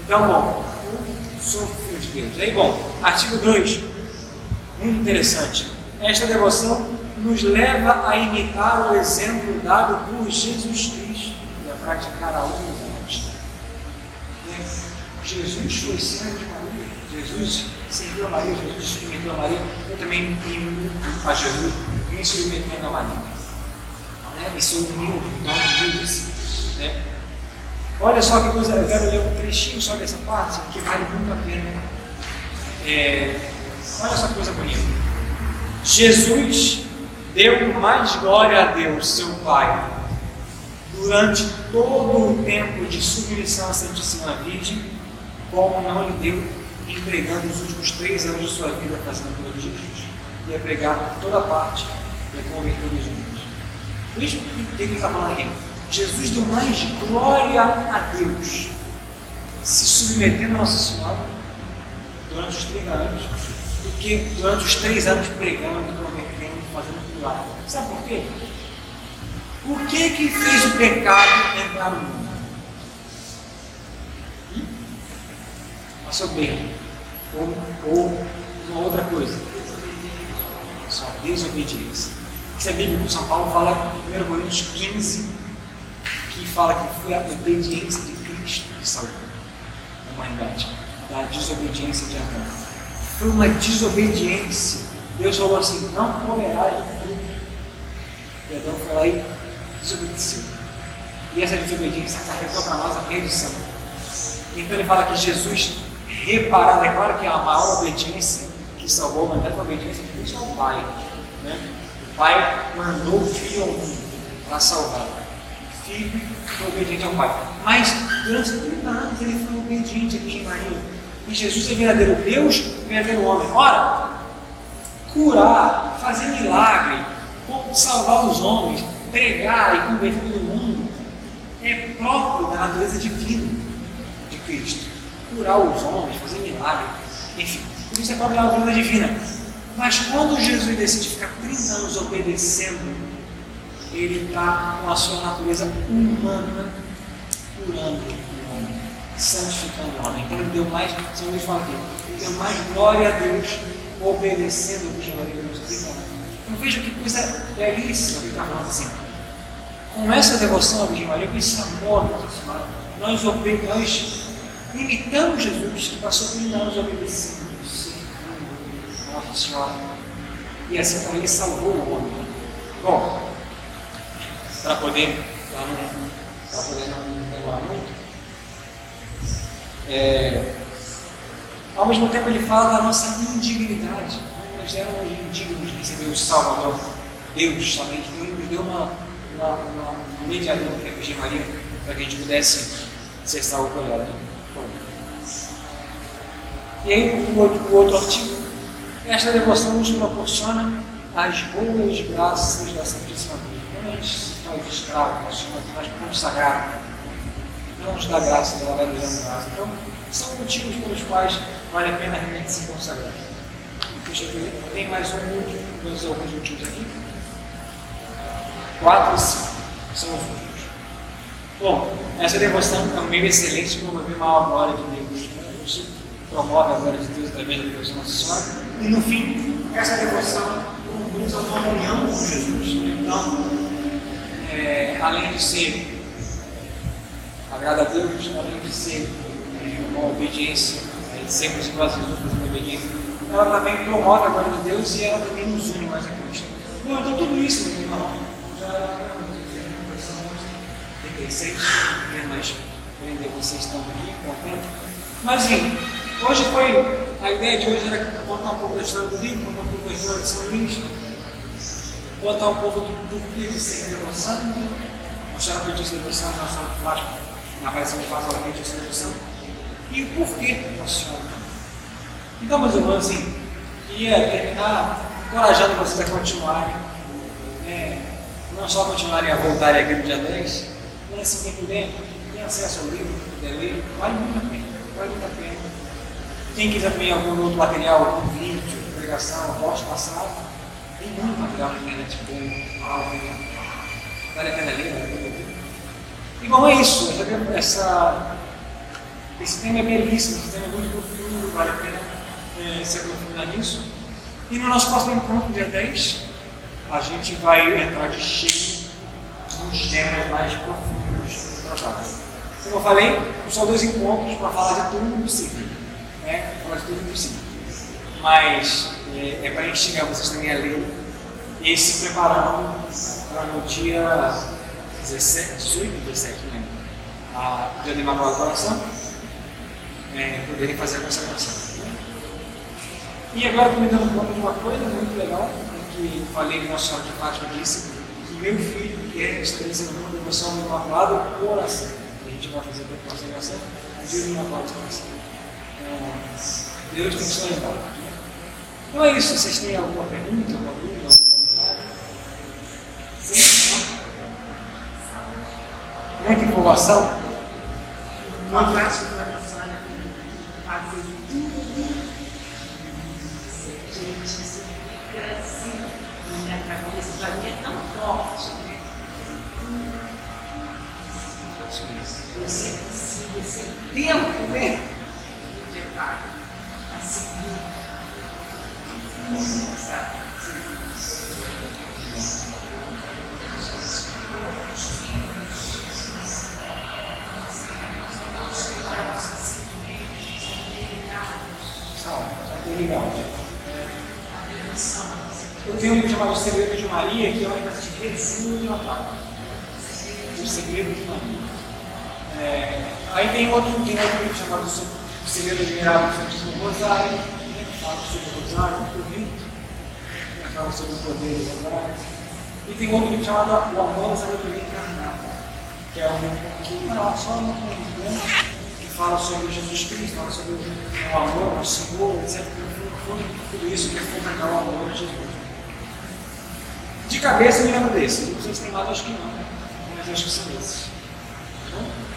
Então, bom, eu sou filho de Deus. Aí, bom, artigo 2, muito interessante. Esta devoção nos leva a imitar o exemplo dado por Jesus Cristo e a praticar a humildade. Jesus foi servo de Jesus serviu a Maria, Jesus submeteu a Maria, eu também a Jesus, me submetendo a Maria. Né? E sou humilde, então diz né? Olha só que coisa, eu quero ler um trechinho só dessa parte, que vale muito a pena. É, olha só que coisa bonita. Jesus deu mais glória a Deus, seu Pai, durante todo o tempo de submissão à Santíssima Virgem, como não lhe deu entregando os últimos três anos de sua vida fazendo a coisa de Jesus. Ia pregar por toda parte e ia converter os homens. Por isso, que ele está falando aqui? Jesus deu mais glória a Deus, se submetendo a Nossa Senhora durante os 30 anos, do que durante os três anos pregando, convertendo, fazendo milagre. Sabe por quê? O que que fez o pecado entrar no mundo? Hum? A soberba. Ou, ou uma outra coisa. Só desobediência. Isso é bíblico. São Paulo fala em 1 Coríntios 15 que fala que foi a obediência de Cristo que salvou a humanidade da desobediência de Adão. Foi uma desobediência. Deus falou assim: não comerá de fruto. E Adão foi lá e desobedeceu. E essa desobediência carregou para nós a perdição. Então ele fala que Jesus reparado, é claro que a maior obediência que salvou a foi a obediência de Cristo ao Pai. Né? O Pai mandou o Filho ao mundo para salvar. O Filho foi obediente ao Pai. Mas durante 30 anos ele foi obediente a Virgem Maria. E Jesus é verdadeiro Deus verdadeiro homem. Ora, curar, fazer milagre, salvar os homens, pregar e converter o mundo é próprio da natureza divina de Cristo. Curar os homens, fazer milagre, enfim, tudo isso é próprio da natureza divina. Mas quando Jesus decide ficar 30 anos obedecendo, ele está com a sua natureza humana curando o homem, santificando o homem. Então ele deu mais, se eu fala aqui, ele deu mais glória a Deus obedecendo o que 30 anos. Então veja que coisa belíssima que está falando assim. Com essa devoção à Virgem Maria, com esse amor nós, nós imitamos Jesus que passou 30 anos obedecendo, servindo Nossa Senhora. E assim também salvou o homem. Bom, para poder, para poder não demorar muito, é, ao mesmo tempo ele fala da nossa indignidade. Nós éramos indignos de receber o Salvador, Deus somente. Nos deu uma, uma, uma, um mediador, que é a Virgem Maria, para que a gente pudesse ser salvo por ela. E aí, o outro, outro artigo, esta devoção nos proporciona as boas graças da Santíssima Virgem. Quando a gente faz escravo, nós nós consagrar, não nos dá graça, ela vai nos dando graça. Então, são motivos pelos quais vale a pena realmente se consagrar. Deixa eu ver, tem mais um último, dois alguns motivos aqui. Quatro e cinco são os últimos. Bom, essa devoção é um meio excelente de promover maior glória de Deus. Promove a glória de Deus através da devoção Nossa Senhora. E no fim, essa devoção conduz a uma união com Jesus. Então, é, além de ser agrada a Deus, além de ser é, uma obediência, é, sermos iguais a Jesus, uma obediência, ela também promove a glória de Deus e ela também nos une mais a Cristo. Bom, então tudo isso, meu irmão, já 36, né, mas aprender vocês estão aqui, contente. Mas enfim, hoje foi, a ideia de hoje era contar um pouco da história do livro, contar um pouco da história de São Luís, contar um pouco do, do que sem devoção, mostrar a feitiço de devoção na ação de plástico, na aparição de faz a feitiço de devoção, e o porquê Nossa Senhora. Então, meus irmãos, assim, queria terminar encorajando vocês a continuarem, né, não só continuarem a voltarem aqui no dia 10, mas se quem puder, tem acesso ao livro, puder ler, vale muito a pena, vale muito a pena. Quem quiser também algum outro material, vídeo, pregação, posso passar, tem muito material na internet bom, áudio, vale a pena ler, vale a pena ler. E bom, é isso, essa, esse tema é belíssimo, esse tema é muito profundo, vale a pena é, se aprofundar nisso. E no nosso próximo encontro, dia 10, a gente vai entrar de cheio nos temas mais profundos do trabalho. Como eu falei, são dois encontros para falar de tudo possível. Né? Falar de tudo possível. Mas é, é para instigar vocês também a ler e se preparando para no dia 17, 18, 17, né? A dia de Coração, é, poderem fazer a consagração. E agora me dando conta de uma coisa muito legal, que falei que Nossa Senhora de Fátima disse, que meu filho quer estabelecer uma devoção do Imaculado Coração. A gente vai fazer a consagração no dia do Imaculado Coração. Então, Deus tem que se lembrar. Então é isso. Vocês têm alguma pergunta, alguma dúvida, algum comentário? Sim? Não? Muita informação? Um abraço para a senhora fazer tudo. Gente, isso fica assim, na minha cabeça, para mim é tão forte. Você precisa esse tempo, né? Pai, a. Eu tenho um chamado Segredo de Maria, que é uma espécie de resumo Natal. O Segredo de Maria. É, aí tem outro, tem outro livro chamado O Segredo Admirável do Santíssimo Rosário, né, que fala sobre o Rosário, muito lindo, que fala sobre o poder do Rosário. E tem outro livro chamado O Amor Sabedoria Encarnada, que é um pouquinho maior, só um pouquinho que fala sobre Jesus Cristo, fala sobre o amor ao Senhor, etc. Tudo isso que é fundamental o amor a Jesus. De cabeça eu me lembro desse. Não sei se tem mais, acho que não. Mas acho que são esses. Tá bom?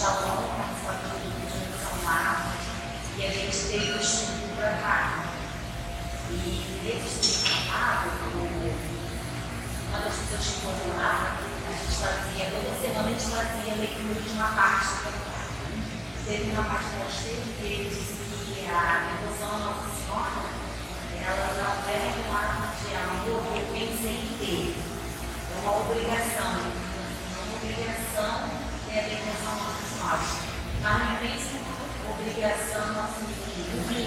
Salão, com a família São Marcos, e a gente teve o estudo cá. E nesse estudo cá, uma das pessoas que foram lá, a gente fazia, toda semana a gente fazia leitura de uma parte do. Teve uma parte da cheia que ele disse que a devoção à Nossa Senhora, ela não é um ato de amor que eu pensei em ter. É uma obrigação. É uma obrigação é a devoção à Nossa Senhora. Mas não pensa em obrigação de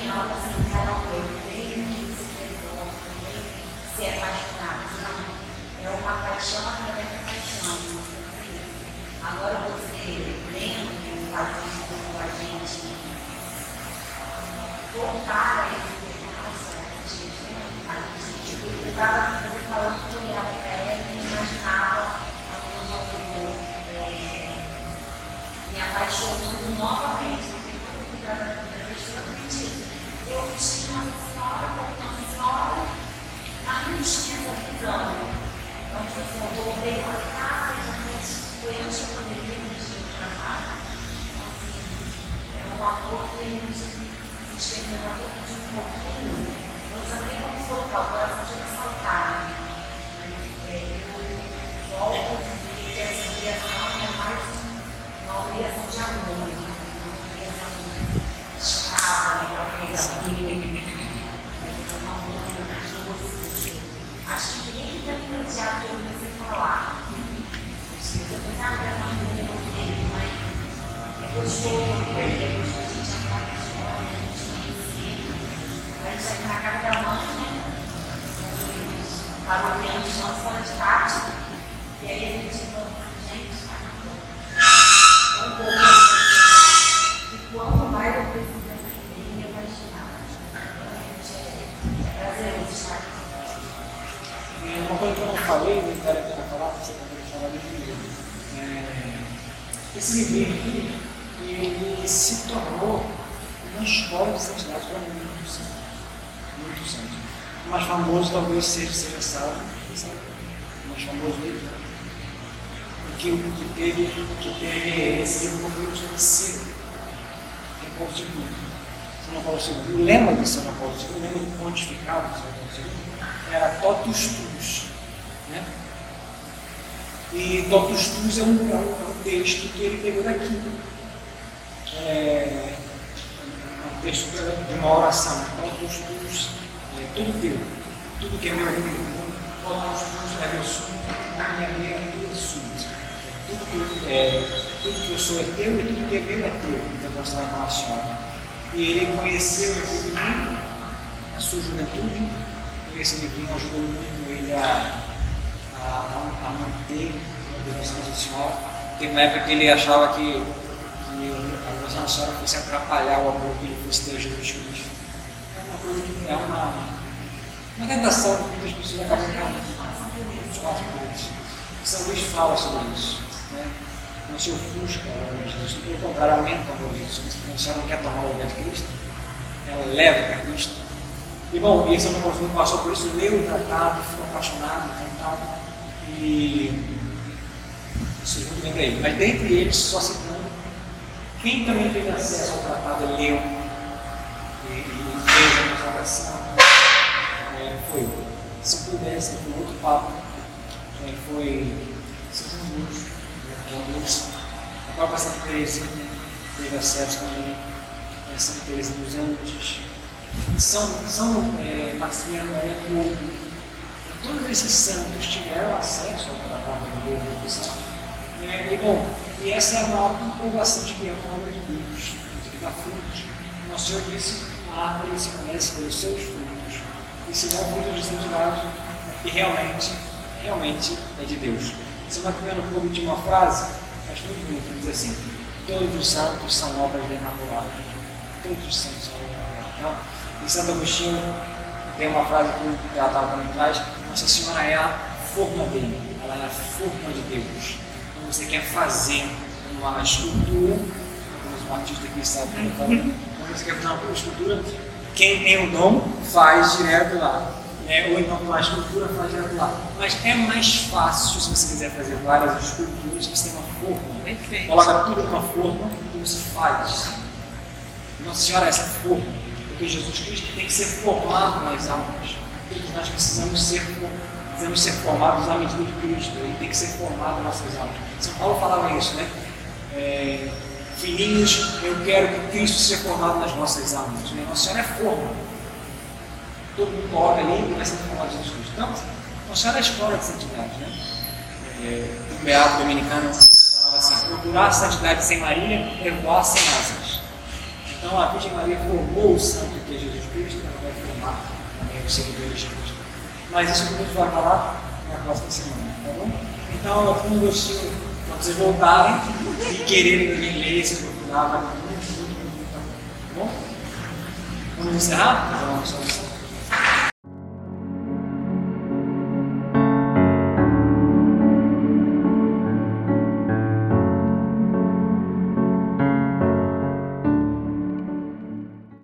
algo assim, eu tenho que se perdoar, que ser apaixonado. Não. É uma paixão através da paixão. Agora você lendo, fazendo com a gente, voltar a esse nossa, a gente, estava falando que para ela e imaginava a minha me apaixonar. chorando II, era totus tuus. Né? E totus tuus é um, é um texto que ele pegou daqui. É, um texto de uma oração. Totus tuus é tudo teu. Tudo que é meu é meu. Totus tuus é meu sumo. A minha minha é tudo sumo. Tudo que, é, tudo que eu sou é teu e tudo que é meu é teu. Então, nós estamos relacionados. E ele conheceu esse livrinho na sua juventude, esse livrinho ajudou muito ele a, a, a, a manter a da Senhora. Teve uma época que ele achava que, que a da Senhora fosse atrapalhar o amor que ele fosse ter a Jesus Cristo. É uma coisa que é uma, uma tentação que muitas pessoas acabam coisas. São Luís fala sobre isso. Né? Não se ofusca de Cristo, pelo contrário, aumenta o amor de Jesus. A senhora não quer tomar o lugar de Cristo, ela leva para Cristo. E bom, e esse São Paulo passou por isso, leu o tratado, ficou apaixonado, encantado, e isso é muito bem para ele. Mas dentre eles, só citando, quem também teve acesso ao tratado, leu e, e fez a consagração, é, foi São Prudência, foi outro Papa, é, foi São Luz, né, a própria Santa Teresinha teve acesso também, a Santa Teresa dos Andes, são, são é, Maximiliano Maria Couto, todos esses santos tiveram acesso ao tratado de Deus, é, e bom, e essa é a maior comprovação de que é uma obra de Deus, de que dá frutos. Nosso Senhor disse, a árvore se conhece pelos seus frutos, e se não fruto de santidade, e realmente, realmente é de Deus. São Maximiliano Couto tinha uma frase, acho muito bonita, diz assim, todos os santos são obras da Imaculada. Todos os santos são obras da Imaculada. Em Santo Agostinho tem uma frase que ela estava também atrás, Nossa Senhora é a forma dele, ela é a forma de Deus. Quando você quer fazer uma escultura, como os artistas aqui sabem, quando você quer fazer uma escultura, quem tem o dom faz direto lá. Né? Ou então uma escultura faz direto lá. Mas é mais fácil se você quiser fazer várias esculturas, você tem uma forma. Perfeito. Coloca tudo numa forma e você faz. Nossa Senhora é essa forma. Porque Jesus Cristo tem que ser formado nas almas. Nós precisamos ser, precisamos ser formados à medida de Cristo. Tem que ser formado nas nossas almas. São Paulo falava isso, né? É, filhinhos, eu quero que Cristo seja formado nas nossas almas. Né? Nossa Senhora é forma. Todo mundo coloca ali e ser formado de Jesus Cristo. Então, Nossa Senhora é a escola de santidade. Né? É, o Beato Dominicano falava assim: procurar a santidade sem Maria é voar sem asas. Então a Virgem Maria formou o santo que é Jesus Cristo, ela vai formar também os seguidores de Cristo. Mas isso que a gente vai falar na próxima semana, tá bom? Então, eu tenho um quando vocês voltarem e quererem ler esse procurar, vai muito, muito, muito, muito, tá bom? Vamos encerrar? Fazer uma solução.